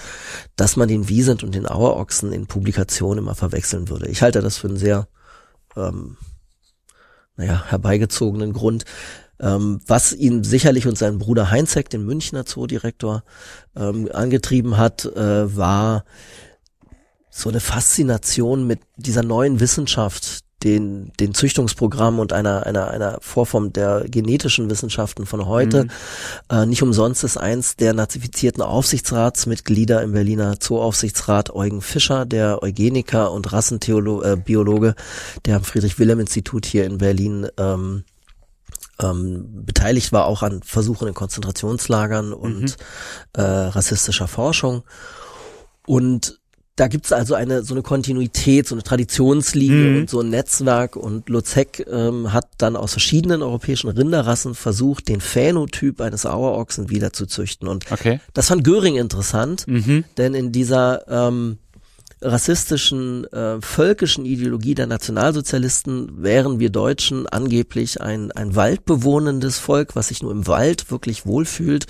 dass man den Wiesent und den Auerochsen in Publikationen immer verwechseln würde. Ich halte das für einen sehr ähm, naja, herbeigezogenen Grund. Ähm, was ihn sicherlich und seinen Bruder Heinzek, den Münchner Zoodirektor, ähm, angetrieben hat, äh, war so eine Faszination mit dieser neuen Wissenschaft, den, den Züchtungsprogrammen und einer, einer, einer Vorform der genetischen Wissenschaften von heute. Mhm. Äh, nicht umsonst ist eins der nazifizierten Aufsichtsratsmitglieder im Berliner Zooaufsichtsrat Eugen Fischer, der Eugeniker und Rassenbiologe, äh, Biologe, der am Friedrich-Wilhelm-Institut hier in Berlin ähm, ähm, beteiligt war, auch an Versuchen in Konzentrationslagern und äh, rassistischer Forschung. Und da gibt's also eine so eine Kontinuität, so eine Traditionslinie Mhm. und so ein Netzwerk. Und Lozek ähm, hat dann aus verschiedenen europäischen Rinderrassen versucht, den Phänotyp eines Auerochsen wieder zu züchten. Und Okay. das fand Göring interessant, Mhm. denn in dieser ähm, rassistischen, äh, völkischen Ideologie der Nationalsozialisten wären wir Deutschen angeblich ein, ein waldbewohnendes Volk, was sich nur im Wald wirklich wohlfühlt.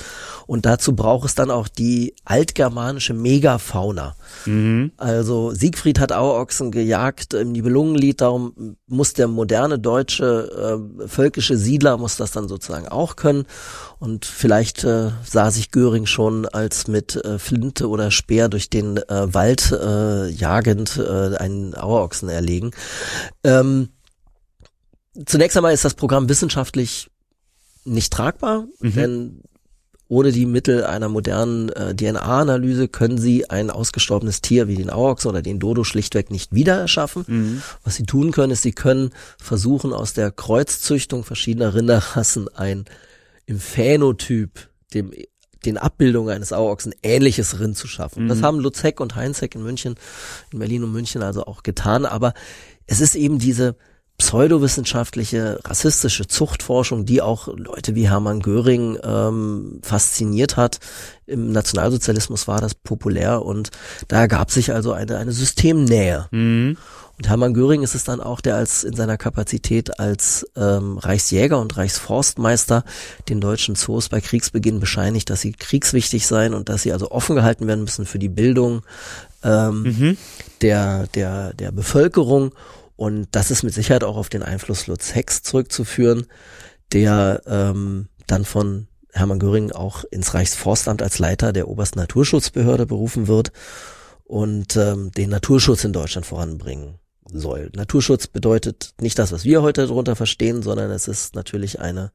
Und dazu braucht es dann auch die altgermanische Megafauna. Mhm. Also Siegfried hat Auerochsen gejagt im Nibelungenlied, darum muss der moderne deutsche äh, völkische Siedler muss das dann sozusagen auch können. Und vielleicht äh, sah sich Göring schon als mit äh, Flinte oder Speer durch den äh, Wald äh, jagend äh, einen Auerochsen erlegen. Ähm, zunächst einmal ist das Programm wissenschaftlich nicht tragbar, Mhm. denn ohne die Mittel einer modernen äh, DNA-Analyse können sie ein ausgestorbenes Tier wie den Auerochsen oder den Dodo schlichtweg nicht wieder erschaffen. Mhm. Was sie tun können, ist, sie können versuchen, aus der Kreuzzüchtung verschiedener Rinderrassen ein im Phänotyp, dem den Abbildungen eines Auerochsen ähnliches Rind zu schaffen. Das Mhm. haben Luzek und Heinzek in München, in Berlin und München also auch getan, aber es ist eben diese pseudowissenschaftliche, rassistische Zuchtforschung, die auch Leute wie Hermann Göring ähm, fasziniert hat. Im Nationalsozialismus war das populär und da ergab sich also eine, eine Systemnähe. Mhm. Und Hermann Göring ist es dann auch, der als in seiner Kapazität als ähm, Reichsjäger und Reichsforstmeister den deutschen Zoos bei Kriegsbeginn bescheinigt, dass sie kriegswichtig seien und dass sie also offen gehalten werden müssen für die Bildung ähm, mhm. der, der, der Bevölkerung. Und das ist mit Sicherheit auch auf den Einfluss Lutz Hex zurückzuführen, der ähm, dann von Hermann Göring auch ins Reichsforstamt als Leiter der obersten Naturschutzbehörde berufen wird und ähm, den Naturschutz in Deutschland voranbringen soll. Naturschutz bedeutet nicht das, was wir heute darunter verstehen, sondern es ist natürlich eine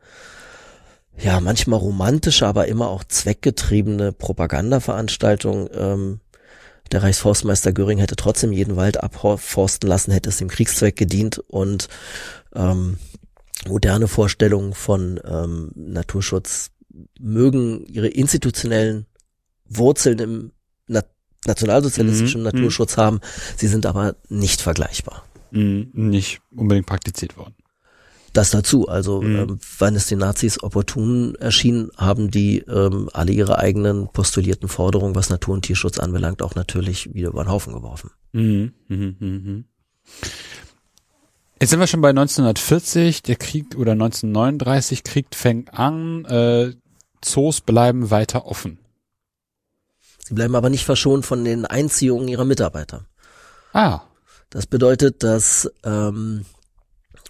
ja manchmal romantische, aber immer auch zweckgetriebene Propagandaveranstaltung. Ähm, der Reichsforstmeister Göring hätte trotzdem jeden Wald abforsten lassen, hätte es dem Kriegszweck gedient und ähm, moderne Vorstellungen von ähm, Naturschutz mögen ihre institutionellen Wurzeln im Nat nationalsozialistischen mhm. Naturschutz haben. Sie sind aber nicht vergleichbar. Mhm. Nicht unbedingt praktiziert worden. Das dazu. Also, mhm. ähm, wenn es den Nazis opportun erschien, haben die ähm, alle ihre eigenen postulierten Forderungen, was Natur- und Tierschutz anbelangt, auch natürlich wieder über den Haufen geworfen. Mhm. Mhm. Mhm. Jetzt sind wir schon bei 1940, der Krieg oder 1939, Krieg fängt an, äh, Zoos bleiben weiter offen. Sie bleiben aber nicht verschont von den Einziehungen ihrer Mitarbeiter. Ah. Das bedeutet, dass ähm,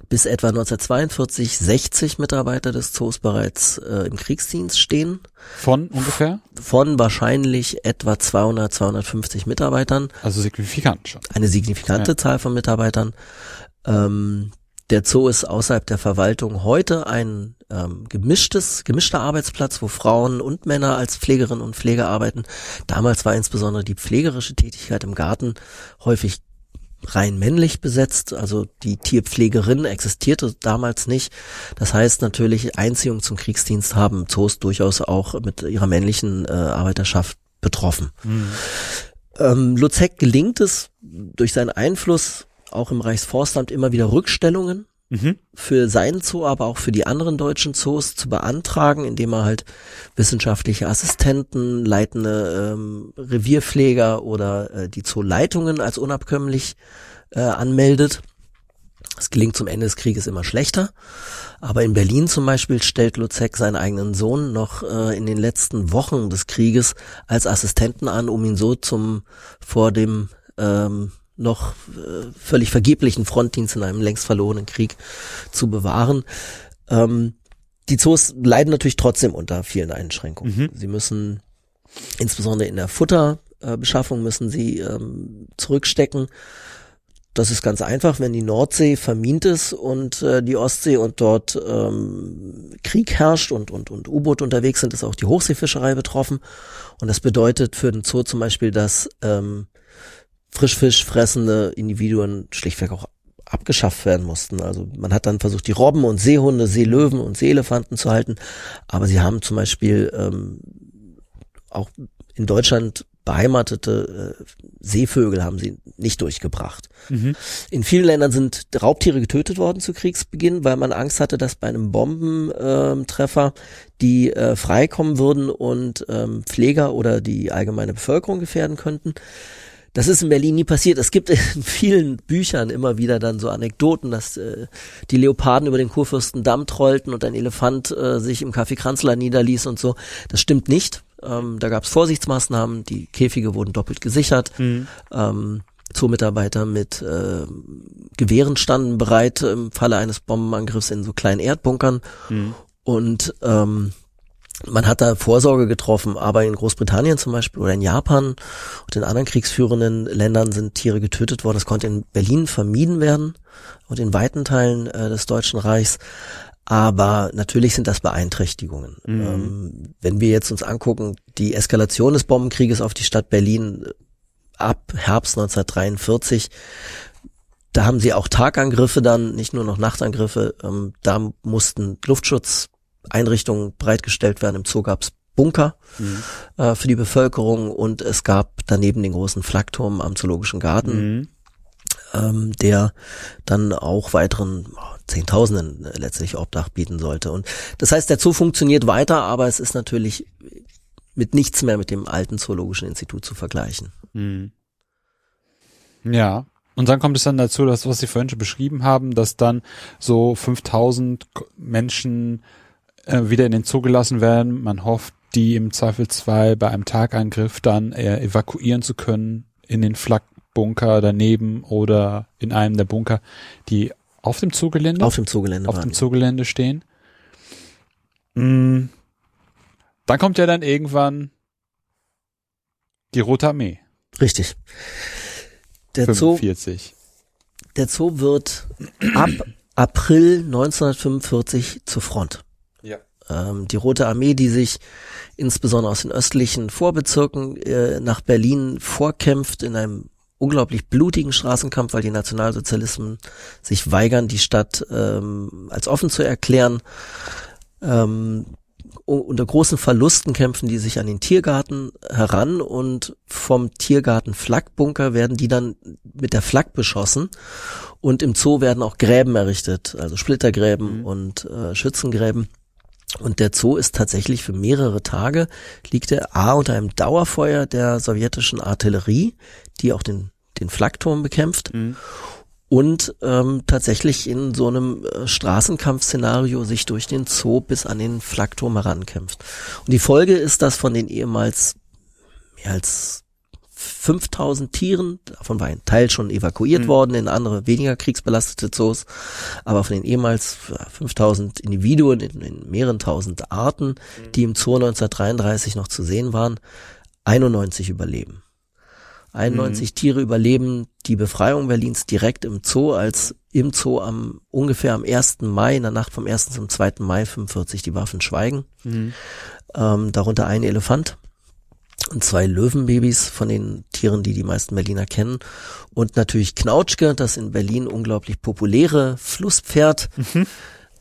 bis etwa 1942 60 Mitarbeiter des Zoos bereits äh, im Kriegsdienst stehen. Von ungefähr? Von wahrscheinlich etwa 200, 250 Mitarbeitern. Also signifikant schon. Eine signifikante ja. Zahl von Mitarbeitern. Ähm, der Zoo ist außerhalb der Verwaltung heute ein ähm, gemischtes, gemischter Arbeitsplatz, wo Frauen und Männer als Pflegerinnen und Pfleger arbeiten. Damals war insbesondere die pflegerische Tätigkeit im Garten häufig rein männlich besetzt, also die Tierpflegerin existierte damals nicht. Das heißt natürlich, Einziehung zum Kriegsdienst haben Zoos durchaus auch mit ihrer männlichen äh, Arbeiterschaft betroffen. Mhm. Ähm, Luzek gelingt es durch seinen Einfluss auch im Reichsforstamt immer wieder Rückstellungen mhm. für seinen Zoo, aber auch für die anderen deutschen Zoos zu beantragen, indem er halt wissenschaftliche Assistenten, leitende ähm, Revierpfleger oder äh, die Zooleitungen als unabkömmlich äh, anmeldet. Es gelingt zum Ende des Krieges immer schlechter. Aber in Berlin zum Beispiel stellt Luzek seinen eigenen Sohn noch äh, in den letzten Wochen des Krieges als Assistenten an, um ihn so zum vor dem ähm, noch äh, völlig vergeblichen Frontdienst in einem längst verlorenen Krieg zu bewahren. Ähm, die Zoos leiden natürlich trotzdem unter vielen Einschränkungen. Mhm. Sie müssen insbesondere in der Futterbeschaffung müssen sie ähm, zurückstecken. Das ist ganz einfach, wenn die Nordsee vermint ist und äh, die Ostsee und dort ähm, Krieg herrscht und, und, und U-Boot unterwegs sind, ist auch die Hochseefischerei betroffen. Und das bedeutet für den Zoo zum Beispiel, dass ähm, Frischfisch fressende Individuen schlichtweg auch abgeschafft werden mussten. Also man hat dann versucht, die Robben und Seehunde, Seelöwen und Seelefanten zu halten, aber sie haben zum Beispiel ähm, auch in Deutschland beheimatete äh, Seevögel haben sie nicht durchgebracht. Mhm. In vielen Ländern sind Raubtiere getötet worden zu Kriegsbeginn, weil man Angst hatte, dass bei einem Bombentreffer äh, die äh, freikommen würden und ähm, Pfleger oder die allgemeine Bevölkerung gefährden könnten. Das ist in Berlin nie passiert. Es gibt in vielen Büchern immer wieder dann so Anekdoten, dass äh, die Leoparden über den Kurfürstendamm trollten und ein Elefant äh, sich im Café Kranzler niederließ und so. Das stimmt nicht. Ähm, da gab es Vorsichtsmaßnahmen, die Käfige wurden doppelt gesichert. Mhm. Ähm, Zoomitarbeiter mit äh, Gewehren standen bereit im Falle eines Bombenangriffs in so kleinen Erdbunkern. Mhm. Und ähm, man hat da Vorsorge getroffen, aber in Großbritannien zum Beispiel oder in Japan und in anderen kriegsführenden Ländern sind Tiere getötet worden. Das konnte in Berlin vermieden werden und in weiten Teilen äh, des Deutschen Reichs. Aber natürlich sind das Beeinträchtigungen. Mhm. Ähm, wenn wir jetzt uns angucken, die Eskalation des Bombenkrieges auf die Stadt Berlin äh, ab Herbst 1943, da haben sie auch Tagangriffe dann, nicht nur noch Nachtangriffe. Ähm, da mussten Luftschutz Einrichtungen bereitgestellt werden. Im Zoo gab es Bunker mhm. äh, für die Bevölkerung und es gab daneben den großen Flakturm am Zoologischen Garten. Mhm. ähm, der dann auch weiteren Zehntausenden letztlich Obdach bieten sollte. Und das heißt, der Zoo funktioniert weiter, aber es ist natürlich mit nichts mehr mit dem alten Zoologischen Institut zu vergleichen. Hm. Ja. Und dann kommt es dann dazu, dass was Sie vorhin schon beschrieben haben, dass dann so 5000 Menschen äh, wieder in den Zoo gelassen werden. Man hofft, die im Zweifelsfall bei einem Tagangriff dann äh, evakuieren zu können in den Flakbunker daneben oder in einem der Bunker, die auf dem Zoogelände? Auf dem Zoogelände. Auf dem Zoogelände stehen. Mm. Dann kommt ja dann irgendwann die Rote Armee. Richtig. Der 45. Zoo, der Zoo wird ab April 1945 zur Front. Ähm, die Rote Armee, die sich insbesondere aus den östlichen Vorbezirken äh, nach Berlin vorkämpft in einem unglaublich blutigen Straßenkampf, weil die Nationalsozialisten sich weigern, die Stadt ähm, als offen zu erklären. Ähm, unter großen Verlusten kämpfen die sich an den Tiergarten heran und vom Tiergarten Flakbunker werden die dann mit der Flak beschossen und im Zoo werden auch Gräben errichtet, also Splittergräben mhm. und äh, Schützengräben. Und der Zoo ist tatsächlich für mehrere Tage, liegt er A unter einem Dauerfeuer der sowjetischen Artillerie, die auch den, den Flakturm bekämpft. Mhm. Und ähm, tatsächlich in so einem äh, Straßenkampfszenario sich durch den Zoo bis an den Flakturm herankämpft. Und die Folge ist, dass von den ehemals mehr als 5000 Tieren, davon war ein Teil schon evakuiert mhm. worden in andere weniger kriegsbelastete Zoos, aber von den ehemals 5000 Individuen in, in mehreren tausend Arten, mhm. die im Zoo 1933 noch zu sehen waren, 91 überleben. 91 mhm. Tiere überleben die Befreiung Berlins direkt im Zoo, als im Zoo am ungefähr am 1. Mai, in der Nacht vom 1. zum 2. Mai 45 die Waffen schweigen. Mhm. Ähm, darunter ein Elefant zwei Löwenbabys von den Tieren, die die meisten Berliner kennen. Und natürlich Knautschke, das in Berlin unglaublich populäre Flusspferd, mhm.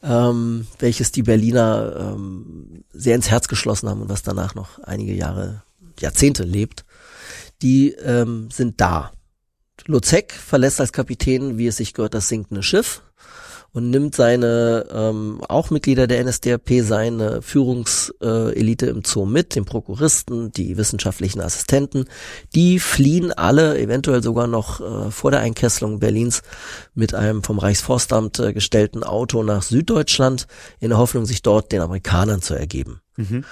ähm, welches die Berliner ähm, sehr ins Herz geschlossen haben und was danach noch einige Jahre, Jahrzehnte lebt. Die ähm, sind da. Lozek verlässt als Kapitän, wie es sich gehört, das sinkende Schiff und nimmt seine ähm, auch Mitglieder der NSDAP, seine Führungselite im Zoo mit, den Prokuristen, die wissenschaftlichen Assistenten. Die fliehen alle, eventuell sogar noch äh, vor der Einkesselung Berlins, mit einem vom Reichsforstamt äh, gestellten Auto nach Süddeutschland, in der Hoffnung, sich dort den Amerikanern zu ergeben. Mhm.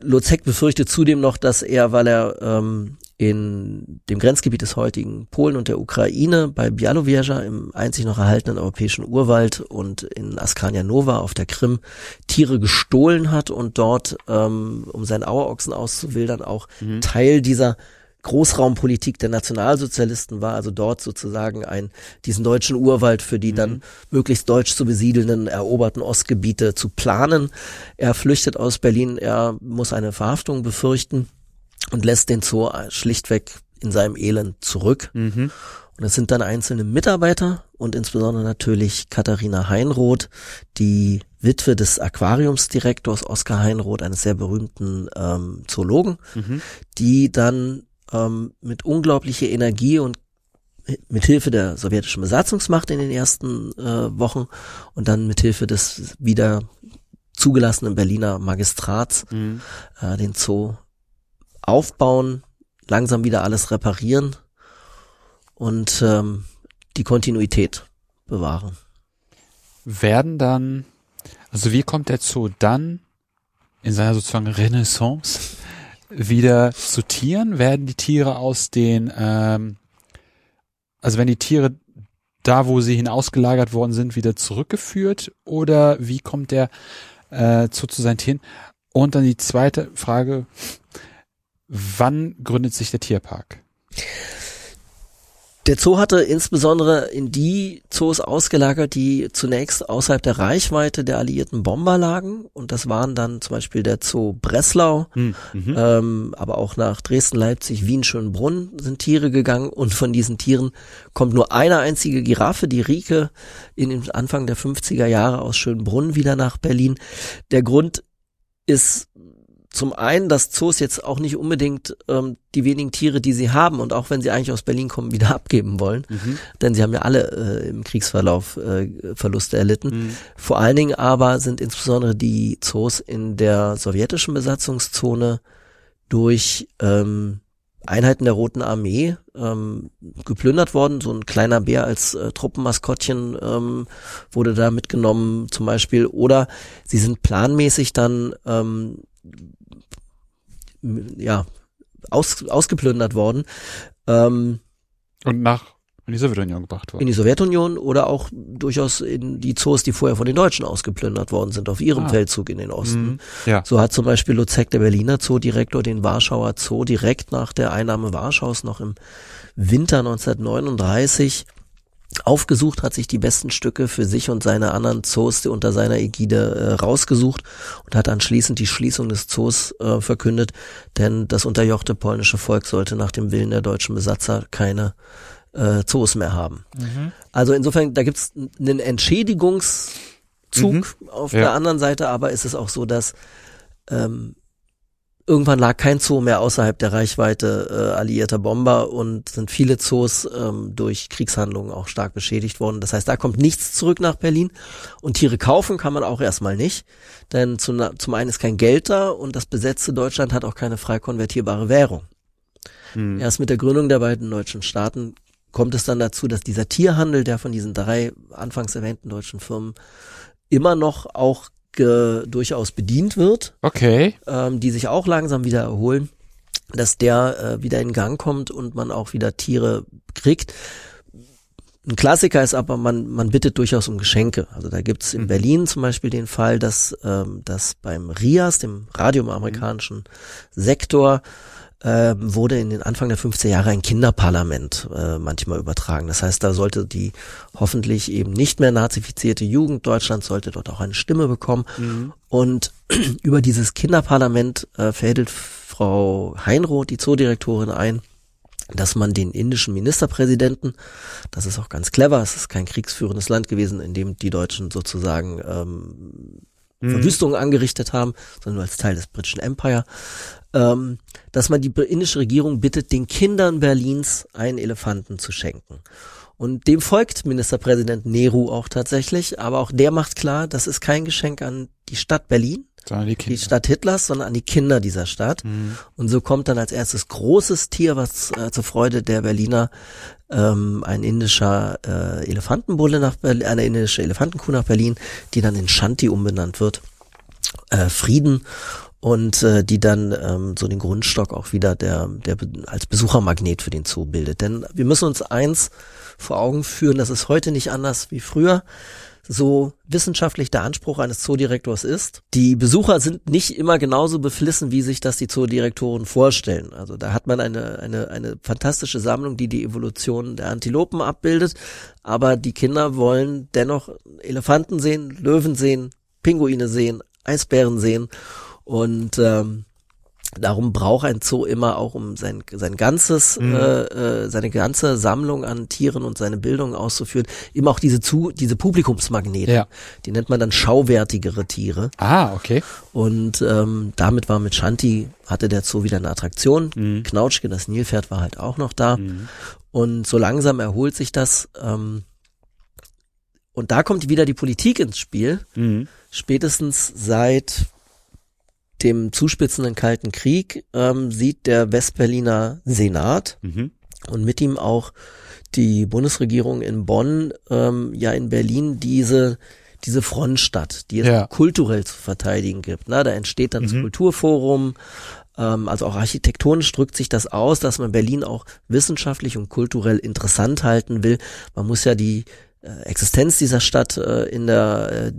Lozek befürchtet zudem noch, dass er, weil er ähm, in dem Grenzgebiet des heutigen Polen und der Ukraine bei Bialowieża im einzig noch erhaltenen europäischen Urwald und in Askania Nova auf der Krim Tiere gestohlen hat und dort, ähm, um seinen Auerochsen auszuwildern, auch mhm. Teil dieser Großraumpolitik der Nationalsozialisten war, also dort sozusagen ein, diesen deutschen Urwald für die mhm. dann möglichst deutsch zu besiedelnden eroberten Ostgebiete zu planen. Er flüchtet aus Berlin, er muss eine Verhaftung befürchten und lässt den Zoo schlichtweg in seinem Elend zurück. Mhm. Und es sind dann einzelne Mitarbeiter und insbesondere natürlich Katharina Heinroth, die Witwe des Aquariumsdirektors Oskar Heinroth, eines sehr berühmten ähm, Zoologen, mhm. die dann ähm, mit unglaublicher Energie und mit Hilfe der sowjetischen Besatzungsmacht in den ersten äh, Wochen und dann mit Hilfe des wieder zugelassenen Berliner Magistrats mhm. äh, den Zoo aufbauen, langsam wieder alles reparieren und ähm, die Kontinuität bewahren. Werden dann, also wie kommt der Zoo dann in seiner sozusagen Renaissance wieder zu Tieren? Werden die Tiere aus den, ähm, also wenn die Tiere da, wo sie hinausgelagert worden sind, wieder zurückgeführt? Oder wie kommt der äh, zu, zu seinen Tieren? Und dann die zweite Frage, wann gründet sich der Tierpark? Der Zoo hatte insbesondere in die Zoos ausgelagert, die zunächst außerhalb der Reichweite der alliierten Bomber lagen. Und das waren dann zum Beispiel der Zoo Breslau, hm, mhm. ähm, aber auch nach Dresden, Leipzig, Wien, Schönbrunn sind Tiere gegangen. Und von diesen Tieren kommt nur eine einzige Giraffe, die Rike, in den Anfang der 50er Jahre aus Schönbrunn wieder nach Berlin. Der Grund ist zum einen, dass Zoos jetzt auch nicht unbedingt ähm, die wenigen Tiere, die sie haben und auch wenn sie eigentlich aus Berlin kommen, wieder abgeben wollen. Mhm. Denn sie haben ja alle äh, im Kriegsverlauf äh, Verluste erlitten. Mhm. Vor allen Dingen aber sind insbesondere die Zoos in der sowjetischen Besatzungszone durch ähm, Einheiten der Roten Armee ähm, geplündert worden. So ein kleiner Bär als äh, Truppenmaskottchen ähm, wurde da mitgenommen zum Beispiel. Oder sie sind planmäßig dann ähm, ja aus, ausgeplündert worden. Ähm, Und nach in die Sowjetunion gebracht worden. In die Sowjetunion oder auch durchaus in die Zoos, die vorher von den Deutschen ausgeplündert worden sind, auf ihrem ah. Feldzug in den Osten. Mhm. Ja. So hat zum Beispiel Luzek, der Berliner Zoodirektor, den Warschauer Zoo direkt nach der Einnahme Warschaus noch im Winter 1939 aufgesucht, hat sich die besten Stücke für sich und seine anderen Zoos unter seiner Ägide äh, rausgesucht und hat anschließend die Schließung des Zoos äh, verkündet, denn das unterjochte polnische Volk sollte nach dem Willen der deutschen Besatzer keine äh, Zoos mehr haben. Mhm. Also insofern, da gibt's einen Entschädigungszug mhm. auf ja. der anderen Seite, aber ist es auch so, dass ähm, irgendwann lag kein Zoo mehr außerhalb der Reichweite äh, alliierter Bomber und sind viele Zoos ähm, durch Kriegshandlungen auch stark beschädigt worden. Das heißt, da kommt nichts zurück nach Berlin und Tiere kaufen kann man auch erstmal nicht, denn zum, zum einen ist kein Geld da und das besetzte Deutschland hat auch keine frei konvertierbare Währung. Hm. Erst mit der Gründung der beiden deutschen Staaten kommt es dann dazu, dass dieser Tierhandel, der von diesen drei anfangs erwähnten deutschen Firmen immer noch auch ge, durchaus bedient wird. Okay. Ähm, die sich auch langsam wieder erholen, dass der äh, wieder in Gang kommt und man auch wieder Tiere kriegt. Ein Klassiker ist aber, man, man bittet durchaus um Geschenke. Also da gibt's in mhm. Berlin zum Beispiel den Fall, dass, ähm, dass beim RIAS, dem radioamerikanischen mhm. Sektor, äh, wurde in den Anfang der 50er Jahre ein Kinderparlament äh, manchmal übertragen. Das heißt, da sollte die hoffentlich eben nicht mehr nazifizierte Jugend Deutschlands sollte dort auch eine Stimme bekommen. Mhm. Und über dieses Kinderparlament äh, verhält Frau Heinroth, die Zoodirektorin, ein, dass man den indischen Ministerpräsidenten, das ist auch ganz clever, es ist kein kriegsführendes Land gewesen, in dem die Deutschen sozusagen ähm, mhm. Verwüstungen angerichtet haben, sondern nur als Teil des britischen Empire, ähm, dass man die indische Regierung bittet, den Kindern Berlins einen Elefanten zu schenken. Und dem folgt Ministerpräsident Nehru auch tatsächlich, aber auch der macht klar, das ist kein Geschenk an die Stadt Berlin, sondern die, die Stadt Hitlers, sondern an die Kinder dieser Stadt. Mhm. Und so kommt dann als erstes großes Tier, was äh, zur Freude der Berliner ähm, ein indischer äh, Elefantenbulle nach Berlin, eine indische Elefantenkuh nach Berlin, die dann in Shanti umbenannt wird. Äh, Frieden und äh, die dann ähm, so den Grundstock auch wieder der, der als Besuchermagnet für den Zoo bildet. Denn wir müssen uns eins vor Augen führen, das ist heute nicht anders wie früher. So wissenschaftlich der Anspruch eines Zoodirektors ist. Die Besucher sind nicht immer genauso beflissen, wie sich das die Zoodirektoren vorstellen. Also da hat man eine, eine, eine fantastische Sammlung, die die Evolution der Antilopen abbildet. Aber die Kinder wollen dennoch Elefanten sehen, Löwen sehen, Pinguine sehen, Eisbären sehen und ähm, darum braucht ein Zoo immer auch um sein sein ganzes mhm. äh, äh, seine ganze Sammlung an Tieren und seine Bildung auszuführen immer auch diese zu diese Publikumsmagnete ja. die nennt man dann schauwertigere Tiere ah okay und ähm, damit war mit Shanti hatte der Zoo wieder eine Attraktion mhm. Knautschke das Nilpferd war halt auch noch da mhm. und so langsam erholt sich das ähm, und da kommt wieder die Politik ins Spiel mhm. spätestens seit dem zuspitzenden Kalten Krieg ähm, sieht der Westberliner Senat mhm. und mit ihm auch die Bundesregierung in Bonn, ähm, ja in Berlin diese diese Frontstadt, die es ja. kulturell zu verteidigen gibt. Na, da entsteht dann mhm. das Kulturforum, ähm, also auch architektonisch drückt sich das aus, dass man Berlin auch wissenschaftlich und kulturell interessant halten will. Man muss ja die Existenz dieser Stadt äh, in der äh,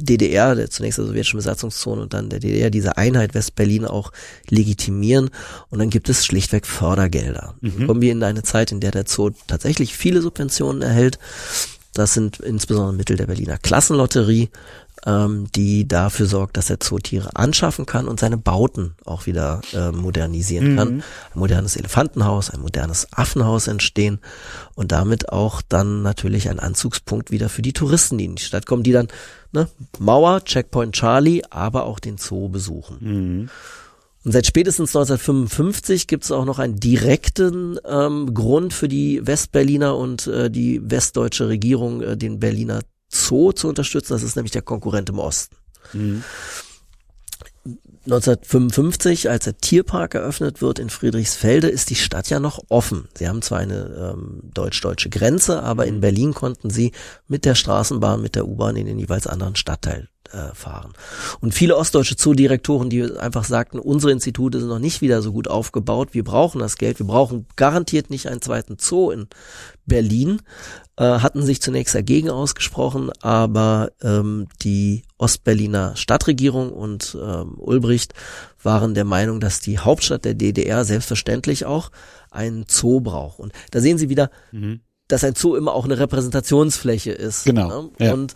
DDR, der zunächst der sowjetischen Besatzungszone und dann der DDR, diese Einheit Westberlin auch legitimieren. Und dann gibt es schlichtweg Fördergelder. Mhm. Kommen wir in eine Zeit, in der der Zoo tatsächlich viele Subventionen erhält. Das sind insbesondere Mittel der Berliner Klassenlotterie. Ähm, die dafür sorgt, dass er Zootiere anschaffen kann und seine Bauten auch wieder äh, modernisieren kann. Ein modernes Elefantenhaus, ein modernes Affenhaus entstehen und damit auch dann natürlich ein Anzugspunkt wieder für die Touristen, die in die Stadt kommen, die dann ne, Mauer, Checkpoint Charlie, aber auch den Zoo besuchen. Und seit spätestens 1955 gibt es auch noch einen direkten ähm, Grund für die Westberliner und äh, die westdeutsche Regierung, äh, den Berliner Zoo zu unterstützen. Das ist nämlich der Konkurrent im Osten. 1955, als der Tierpark eröffnet wird in Friedrichsfelde, ist die Stadt ja noch offen. Sie haben zwar eine ähm, deutsch-deutsche Grenze, aber in Berlin konnten sie mit der Straßenbahn, mit der U-Bahn in den jeweils anderen Stadtteil äh, fahren. Und viele ostdeutsche Zoodirektoren, die einfach sagten, unsere Institute sind noch nicht wieder so gut aufgebaut, wir brauchen das Geld, wir brauchen garantiert nicht einen zweiten Zoo in Berlin, äh, hatten sich zunächst dagegen ausgesprochen, aber ähm, die Ostberliner Stadtregierung und ähm, Ulbricht waren der Meinung, dass die Hauptstadt der DDR selbstverständlich auch einen Zoo braucht. Und da sehen Sie wieder, dass ein Zoo immer auch eine Repräsentationsfläche ist. Genau, Ne? ja. Und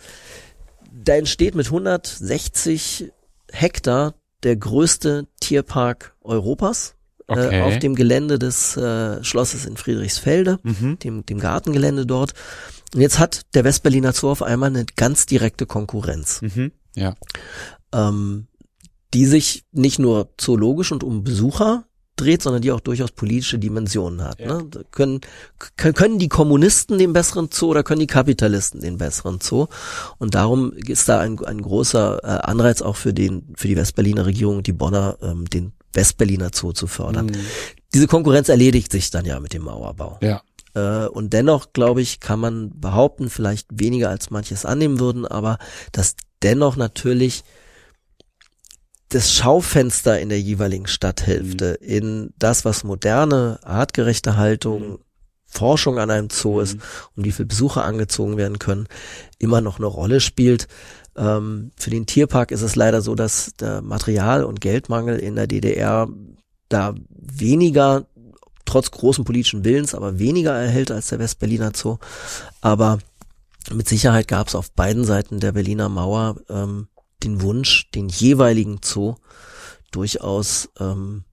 da entsteht mit 160 Hektar der größte Tierpark Europas Okay. äh, auf dem Gelände des äh, Schlosses in Friedrichsfelde, Mhm. dem, dem Gartengelände dort. Und jetzt hat der Westberliner Zoo auf einmal eine ganz direkte Konkurrenz, Mhm. Ja. ähm, die sich nicht nur zoologisch und um Besucher dreht, sondern die auch durchaus politische Dimensionen hat. Ja. Ne? Können, können die Kommunisten den besseren Zoo oder können die Kapitalisten den besseren Zoo? Und darum ist da ein, ein großer äh, Anreiz auch für den für die Westberliner Regierung, die Bonner, ähm, den Westberliner Zoo zu fördern. Diese Konkurrenz erledigt sich dann ja mit dem Mauerbau. Ja. Äh, und dennoch, glaube ich, kann man behaupten, vielleicht weniger als manches annehmen würden, aber dass dennoch natürlich das Schaufenster in der jeweiligen Stadthälfte in das, was moderne, artgerechte Haltung, Forschung an einem Zoo ist und wie viele Besucher angezogen werden können, immer noch eine Rolle spielt. Ähm, für den Tierpark ist es leider so, dass der Material- und Geldmangel in der DDR da weniger, trotz großen politischen Willens, aber weniger erhält als der Westberliner Zoo. Aber mit Sicherheit gab es auf beiden Seiten der Berliner Mauer ähm, den Wunsch, den jeweiligen Zoo durchaus ähm,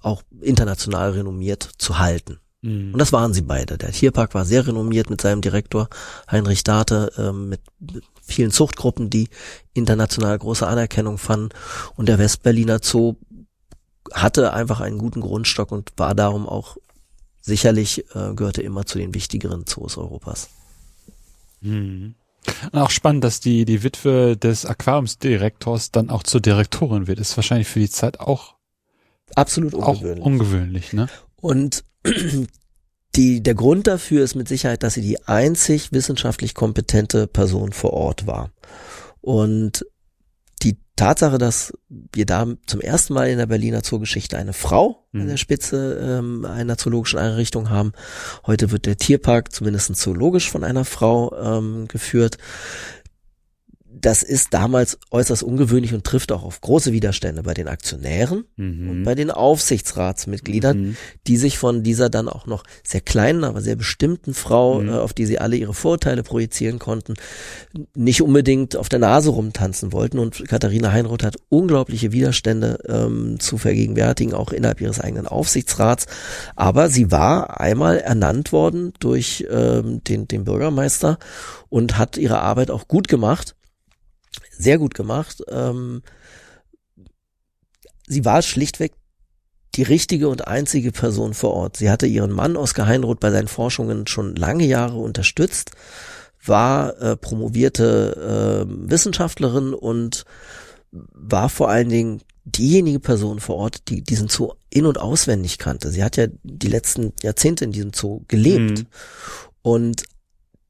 auch international renommiert zu halten. Mhm. Und das waren sie beide. Der Tierpark war sehr renommiert mit seinem Direktor Heinrich Date, ähm, mit vielen Zuchtgruppen, die international große Anerkennung fanden. Und der Westberliner Zoo hatte einfach einen guten Grundstock und war darum auch sicherlich, äh, gehörte immer zu den wichtigeren Zoos Europas. Und auch spannend, dass die, die Witwe des Aquariumsdirektors dann auch zur Direktorin wird. Ist wahrscheinlich für die Zeit auch, Absolut auch ungewöhnlich. ungewöhnlich, ne? Und die, der Grund dafür ist mit Sicherheit, dass sie die einzig wissenschaftlich kompetente Person vor Ort war. Und die Tatsache, dass wir da zum ersten Mal in der Berliner Zoogeschichte eine Frau an Mhm. der Spitze ähm, einer zoologischen Einrichtung haben. Heute wird der Tierpark zumindest zoologisch von einer Frau ähm, geführt. Das ist damals äußerst ungewöhnlich und trifft auch auf große Widerstände bei den Aktionären und bei den Aufsichtsratsmitgliedern, Mhm. die sich von dieser dann auch noch sehr kleinen, aber sehr bestimmten Frau, Mhm. äh, auf die sie alle ihre Vorurteile projizieren konnten, nicht unbedingt auf der Nase rumtanzen wollten. Und Katharina Heinroth hat unglaubliche Widerstände ähm, zu vergegenwärtigen, auch innerhalb ihres eigenen Aufsichtsrats. Aber sie war einmal ernannt worden durch ähm, den, den Bürgermeister und hat ihre Arbeit auch gut gemacht. Sehr gut gemacht. Ähm, sie war schlichtweg die richtige und einzige Person vor Ort. Sie hatte ihren Mann Oskar Heinroth bei seinen Forschungen schon lange Jahre unterstützt, war äh, promovierte äh, Wissenschaftlerin und war vor allen Dingen diejenige Person vor Ort, die diesen Zoo in- und auswendig kannte. Sie hat ja die letzten Jahrzehnte in diesem Zoo gelebt. Mhm. Und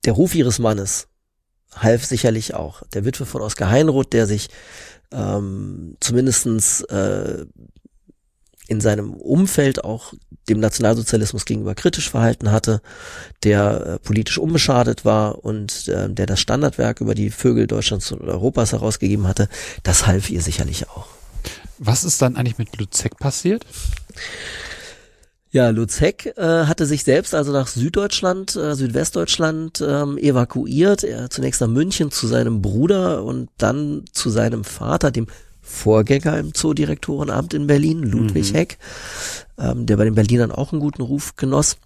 der Ruf ihres Mannes half sicherlich auch. Der Witwe von Oskar Heinroth, der sich ähm, zumindestens äh, in seinem Umfeld auch dem Nationalsozialismus gegenüber kritisch verhalten hatte, der äh, politisch unbeschadet war und äh, der das Standardwerk über die Vögel Deutschlands und Europas herausgegeben hatte, das half ihr sicherlich auch. Was ist dann eigentlich mit Luzek passiert? Ja, Lutz Heck äh, hatte sich selbst also nach Süddeutschland, äh, Südwestdeutschland ähm, evakuiert. Er zunächst nach München zu seinem Bruder und dann zu seinem Vater, dem Vorgänger im Zoodirektorenamt in Berlin, Ludwig mhm. Heck, ähm, der bei den Berlinern auch einen guten Ruf genoss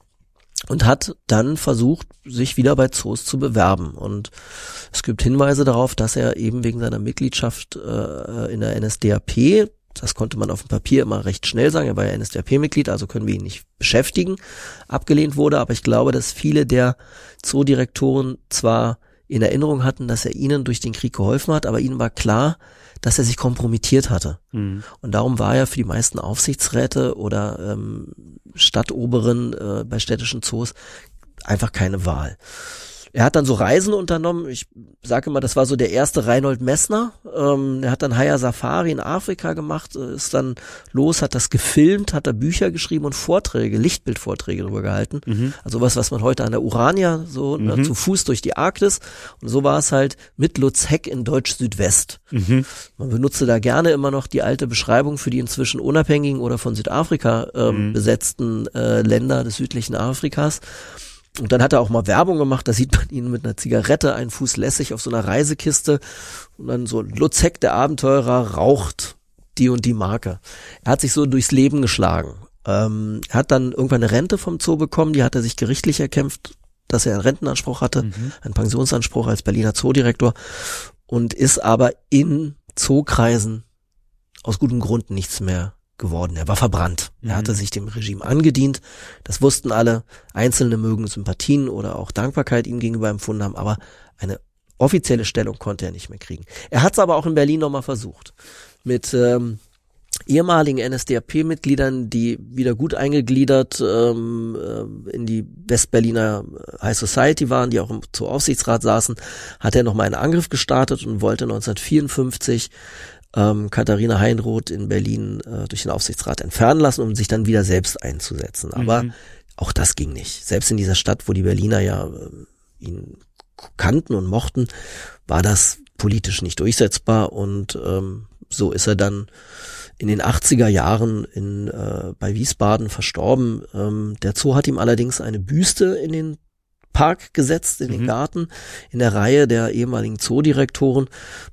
und hat dann versucht, sich wieder bei Zoos zu bewerben. Und es gibt Hinweise darauf, dass er eben wegen seiner Mitgliedschaft äh, in der NSDAP, das konnte man auf dem Papier immer recht schnell sagen, er war ja NSDAP-Mitglied, also können wir ihn nicht beschäftigen, abgelehnt wurde. Aber ich glaube, dass viele der Zoodirektoren zwar in Erinnerung hatten, dass er ihnen durch den Krieg geholfen hat, aber ihnen war klar, dass er sich kompromittiert hatte. Mhm. Und darum war er für die meisten Aufsichtsräte oder ähm, Stadtoberen äh, bei städtischen Zoos einfach keine Wahl. Er hat dann so Reisen unternommen. Ich sage immer, das war so der erste Reinhold Messner. Ähm, er hat dann Haya Safari in Afrika gemacht, äh, ist dann los, hat das gefilmt, hat da Bücher geschrieben und Vorträge, Lichtbildvorträge darüber gehalten. Mhm. Also was, was man heute an der Urania so ne, mhm. ne, zu Fuß durch die Arktis. Und so war es halt mit Lutz Heck in Deutsch Südwest. Mhm. Man benutzte da gerne immer noch die alte Beschreibung für die inzwischen unabhängigen oder von Südafrika ähm, mhm. besetzten äh, Länder des südlichen Afrikas. Und dann hat er auch mal Werbung gemacht, da sieht man ihn mit einer Zigarette, einen Fuß lässig auf so einer Reisekiste und dann so Luzek, der Abenteurer, raucht die und die Marke. Er hat sich so durchs Leben geschlagen. Ähm, er hat dann irgendwann eine Rente vom Zoo bekommen, die hat er sich gerichtlich erkämpft, dass er einen Rentenanspruch hatte, mhm. einen Pensionsanspruch als Berliner Zoodirektor und ist aber in Zookreisen aus gutem Grund nichts mehr geworden. Er war verbrannt. Mhm. Er hatte sich dem Regime angedient. Das wussten alle. Einzelne mögen Sympathien oder auch Dankbarkeit ihm gegenüber empfunden haben, aber eine offizielle Stellung konnte er nicht mehr kriegen. Er hat es aber auch in Berlin nochmal versucht. Mit ähm, ehemaligen NSDAP-Mitgliedern, die wieder gut eingegliedert ähm, äh, in die Westberliner High Society waren, die auch im Aufsichtsrat saßen, hat er nochmal einen Angriff gestartet und wollte 1954 ähm, Katharina Heinroth in Berlin äh, durch den Aufsichtsrat entfernen lassen, um sich dann wieder selbst einzusetzen. Aber mhm. auch das ging nicht. Selbst in dieser Stadt, wo die Berliner ja äh, ihn kannten und mochten, war das politisch nicht durchsetzbar und ähm, so ist er dann in den 80er Jahren in, äh, bei Wiesbaden verstorben. Ähm, der Zoo hat ihm allerdings eine Büste in den Park gesetzt, in mhm. den Garten, in der Reihe der ehemaligen Zoodirektoren.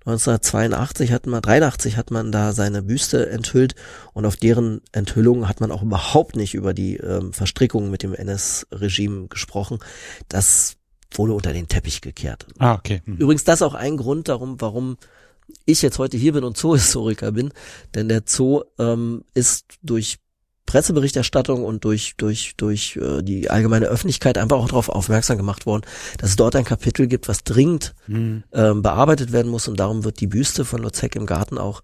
1982 hat man, 83 hat man da seine Büste enthüllt und auf deren Enthüllung hat man auch überhaupt nicht über die ähm, Verstrickungen mit dem NS-Regime gesprochen. Das wurde unter den Teppich gekehrt. Ah, okay. Mhm. Übrigens das auch ein Grund darum, warum ich jetzt heute hier bin und Zoohistoriker bin, denn der Zoo ähm, ist durch Presseberichterstattung und durch durch durch äh, die allgemeine Öffentlichkeit einfach auch darauf aufmerksam gemacht worden, dass es dort ein Kapitel gibt, was dringend mhm. ähm, bearbeitet werden muss und darum wird die Büste von Lozek im Garten auch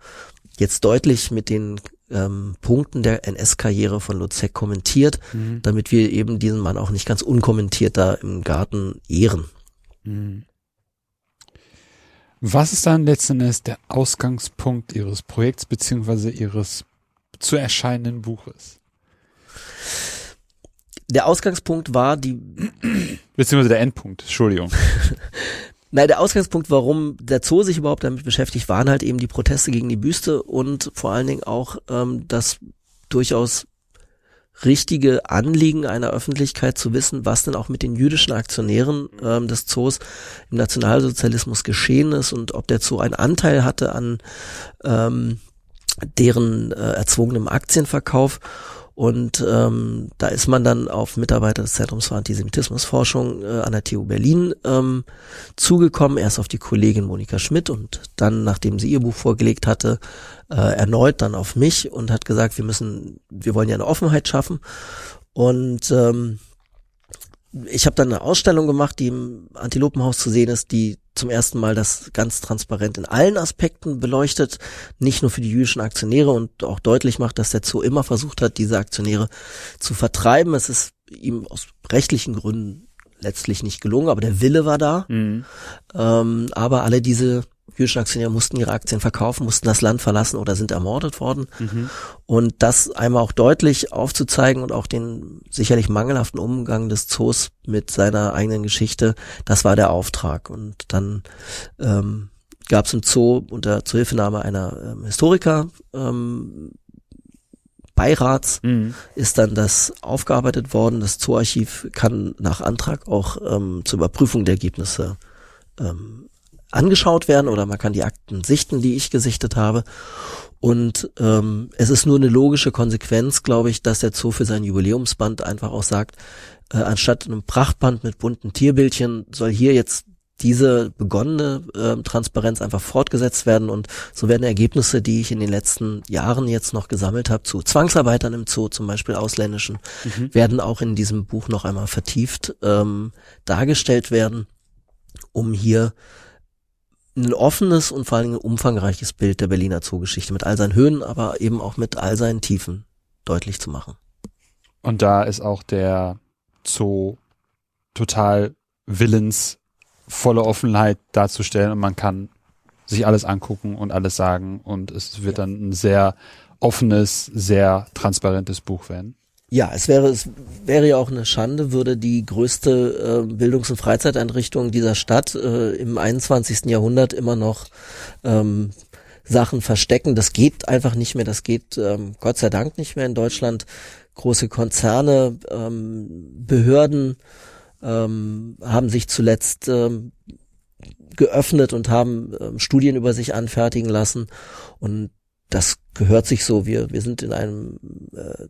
jetzt deutlich mit den ähm, Punkten der NS-Karriere von Lozek kommentiert, mhm. damit wir eben diesen Mann auch nicht ganz unkommentiert da im Garten ehren. Mhm. Was ist dann letzten Endes der Ausgangspunkt Ihres Projekts beziehungsweise Ihres zu erscheinenden Buches? Der Ausgangspunkt war die. Beziehungsweise der Endpunkt, Entschuldigung. Nein, der Ausgangspunkt, warum der Zoo sich überhaupt damit beschäftigt, waren halt eben die Proteste gegen die Büste und vor allen Dingen auch ähm, das durchaus richtige Anliegen einer Öffentlichkeit zu wissen, was denn auch mit den jüdischen Aktionären ähm, des Zoos im Nationalsozialismus geschehen ist und ob der Zoo einen Anteil hatte an ähm, deren äh, erzwungenem Aktienverkauf. Und ähm, da ist man dann auf Mitarbeiter des Zentrums für Antisemitismusforschung äh, an der TU Berlin ähm, zugekommen. Erst auf die Kollegin Monika Schmidt und dann, nachdem sie ihr Buch vorgelegt hatte, äh, erneut dann auf mich und hat gesagt, wir müssen, wir wollen ja eine Offenheit schaffen. Und ähm, ich habe dann eine Ausstellung gemacht, die im Antilopenhaus zu sehen ist, die zum ersten Mal das ganz transparent in allen Aspekten beleuchtet, nicht nur für die jüdischen Aktionäre und auch deutlich macht, dass der Zoo immer versucht hat, diese Aktionäre zu vertreiben. Es ist ihm aus rechtlichen Gründen letztlich nicht gelungen, aber der Wille war da. Mhm. Ähm, aber alle diese jüdischen Aktionäre mussten ihre Aktien verkaufen, mussten das Land verlassen oder sind ermordet worden. Mhm. Und das einmal auch deutlich aufzuzeigen und auch den sicherlich mangelhaften Umgang des Zoos mit seiner eigenen Geschichte, das war der Auftrag. Und dann ähm, gab es im Zoo unter Zuhilfenahme einer ähm, Historiker ähm, Beirats mhm. ist dann das aufgearbeitet worden. Das Zooarchiv kann nach Antrag auch ähm, zur Überprüfung der Ergebnisse ähm, angeschaut werden oder man kann die Akten sichten, die ich gesichtet habe. Und ähm, es ist nur eine logische Konsequenz, glaube ich, dass der Zoo für sein Jubiläumsband einfach auch sagt, äh, anstatt einem Prachtband mit bunten Tierbildchen soll hier jetzt diese begonnene äh, Transparenz einfach fortgesetzt werden und so werden Ergebnisse, die ich in den letzten Jahren jetzt noch gesammelt habe, zu Zwangsarbeitern im Zoo, zum Beispiel ausländischen, mhm. werden auch in diesem Buch noch einmal vertieft ähm, dargestellt werden, um hier ein offenes und vor allem ein umfangreiches Bild der Berliner Zoogeschichte mit all seinen Höhen, aber eben auch mit all seinen Tiefen deutlich zu machen. Und da ist auch der Zoo total willens, volle Offenheit darzustellen und man kann sich alles angucken und alles sagen und es wird ja. dann ein sehr offenes, sehr transparentes Buch werden. Ja, es wäre, es wäre ja auch eine Schande, würde die größte äh, Bildungs- und Freizeiteinrichtung dieser Stadt äh, im 21. Jahrhundert immer noch ähm, Sachen verstecken. Das geht einfach nicht mehr. Das geht ähm, Gott sei Dank nicht mehr in Deutschland. Große Konzerne, ähm, Behörden ähm, haben sich zuletzt ähm, geöffnet und haben ähm, Studien über sich anfertigen lassen. Und das gehört sich so. Wir, wir sind in einem äh,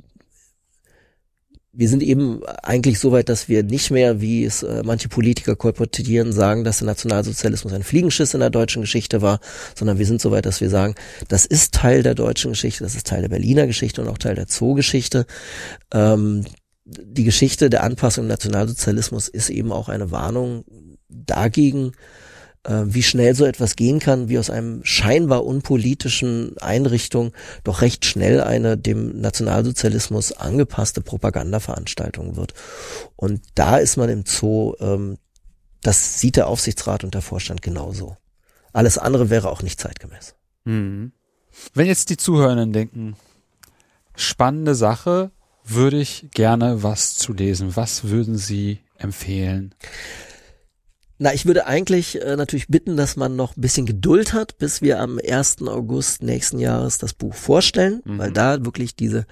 wir sind eben eigentlich so weit, dass wir nicht mehr, wie es äh, manche Politiker kolportieren, sagen, dass der Nationalsozialismus ein Fliegenschiss in der deutschen Geschichte war, sondern wir sind so weit, dass wir sagen, das ist Teil der deutschen Geschichte, das ist Teil der Berliner Geschichte und auch Teil der Zoo-Geschichte. Ähm, die Geschichte der Anpassung im Nationalsozialismus ist eben auch eine Warnung dagegen, äh, wie schnell so etwas gehen kann, wie aus einem scheinbar unpolitischen Einrichtung doch recht schnell eine dem Nationalsozialismus angepasste Propagandaveranstaltung wird. Und da ist man im Zoo, ähm, das sieht der Aufsichtsrat und der Vorstand genauso. Alles andere wäre auch nicht zeitgemäß. Mhm. Wenn jetzt die Zuhörenden denken, spannende Sache, würde ich gerne was zu lesen. Was würden Sie empfehlen? Na, ich würde eigentlich äh, natürlich bitten, dass man noch ein bisschen Geduld hat, bis wir am 1. August nächsten Jahres das Buch vorstellen, mhm. weil da wirklich diese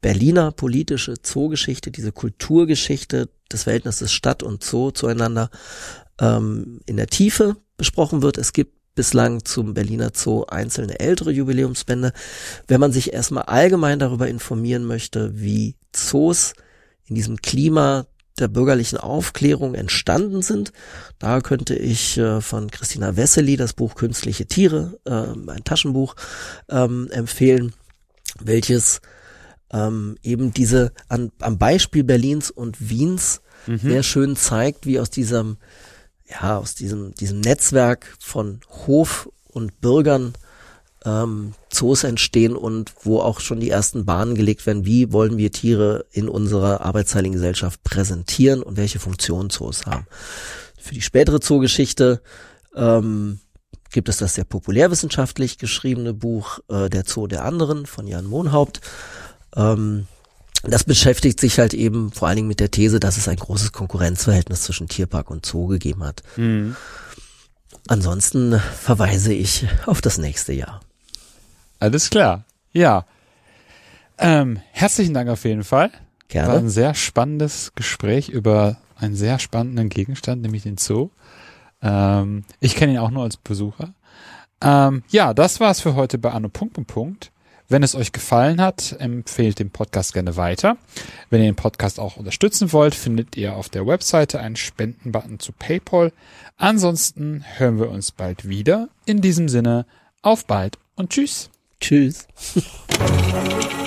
Berliner politische Zoogeschichte, diese Kulturgeschichte des Verhältnisses Stadt und Zoo zueinander ähm, in der Tiefe besprochen wird. Es gibt bislang zum Berliner Zoo einzelne ältere Jubiläumsbände. Wenn man sich erstmal allgemein darüber informieren möchte, wie Zoos in diesem Klima der bürgerlichen Aufklärung entstanden sind. Da könnte ich äh, von Christina Wessely das Buch Künstliche Tiere, äh, ein Taschenbuch, ähm, empfehlen, welches ähm, eben diese an, am Beispiel Berlins und Wiens mhm. sehr schön zeigt, wie aus diesem ja aus diesem diesem Netzwerk von Hof und Bürgern ähm, Zoos entstehen und wo auch schon die ersten Bahnen gelegt werden, wie wollen wir Tiere in unserer arbeitsteiligen Gesellschaft präsentieren und welche Funktionen Zoos haben. Für die spätere Zoogeschichte ähm, gibt es das sehr populärwissenschaftlich geschriebene Buch äh, Der Zoo der anderen von Jan Mohnhaupt. Ähm, das beschäftigt sich halt eben vor allen Dingen mit der These, dass es ein großes Konkurrenzverhältnis zwischen Tierpark und Zoo gegeben hat. Mhm. Ansonsten verweise ich auf das nächste Jahr. Alles klar. Ja. Ähm, herzlichen Dank auf jeden Fall. Gerne. War ein sehr spannendes Gespräch über einen sehr spannenden Gegenstand, nämlich den Zoo. Ähm, ich kenne ihn auch nur als Besucher. Ähm, ja, das war's für heute bei Anno Punkt und Punkt. Wenn es euch gefallen hat, empfehlt den Podcast gerne weiter. Wenn ihr den Podcast auch unterstützen wollt, findet ihr auf der Webseite einen Spendenbutton zu PayPal. Ansonsten hören wir uns bald wieder. In diesem Sinne, auf bald und tschüss. Tschüss.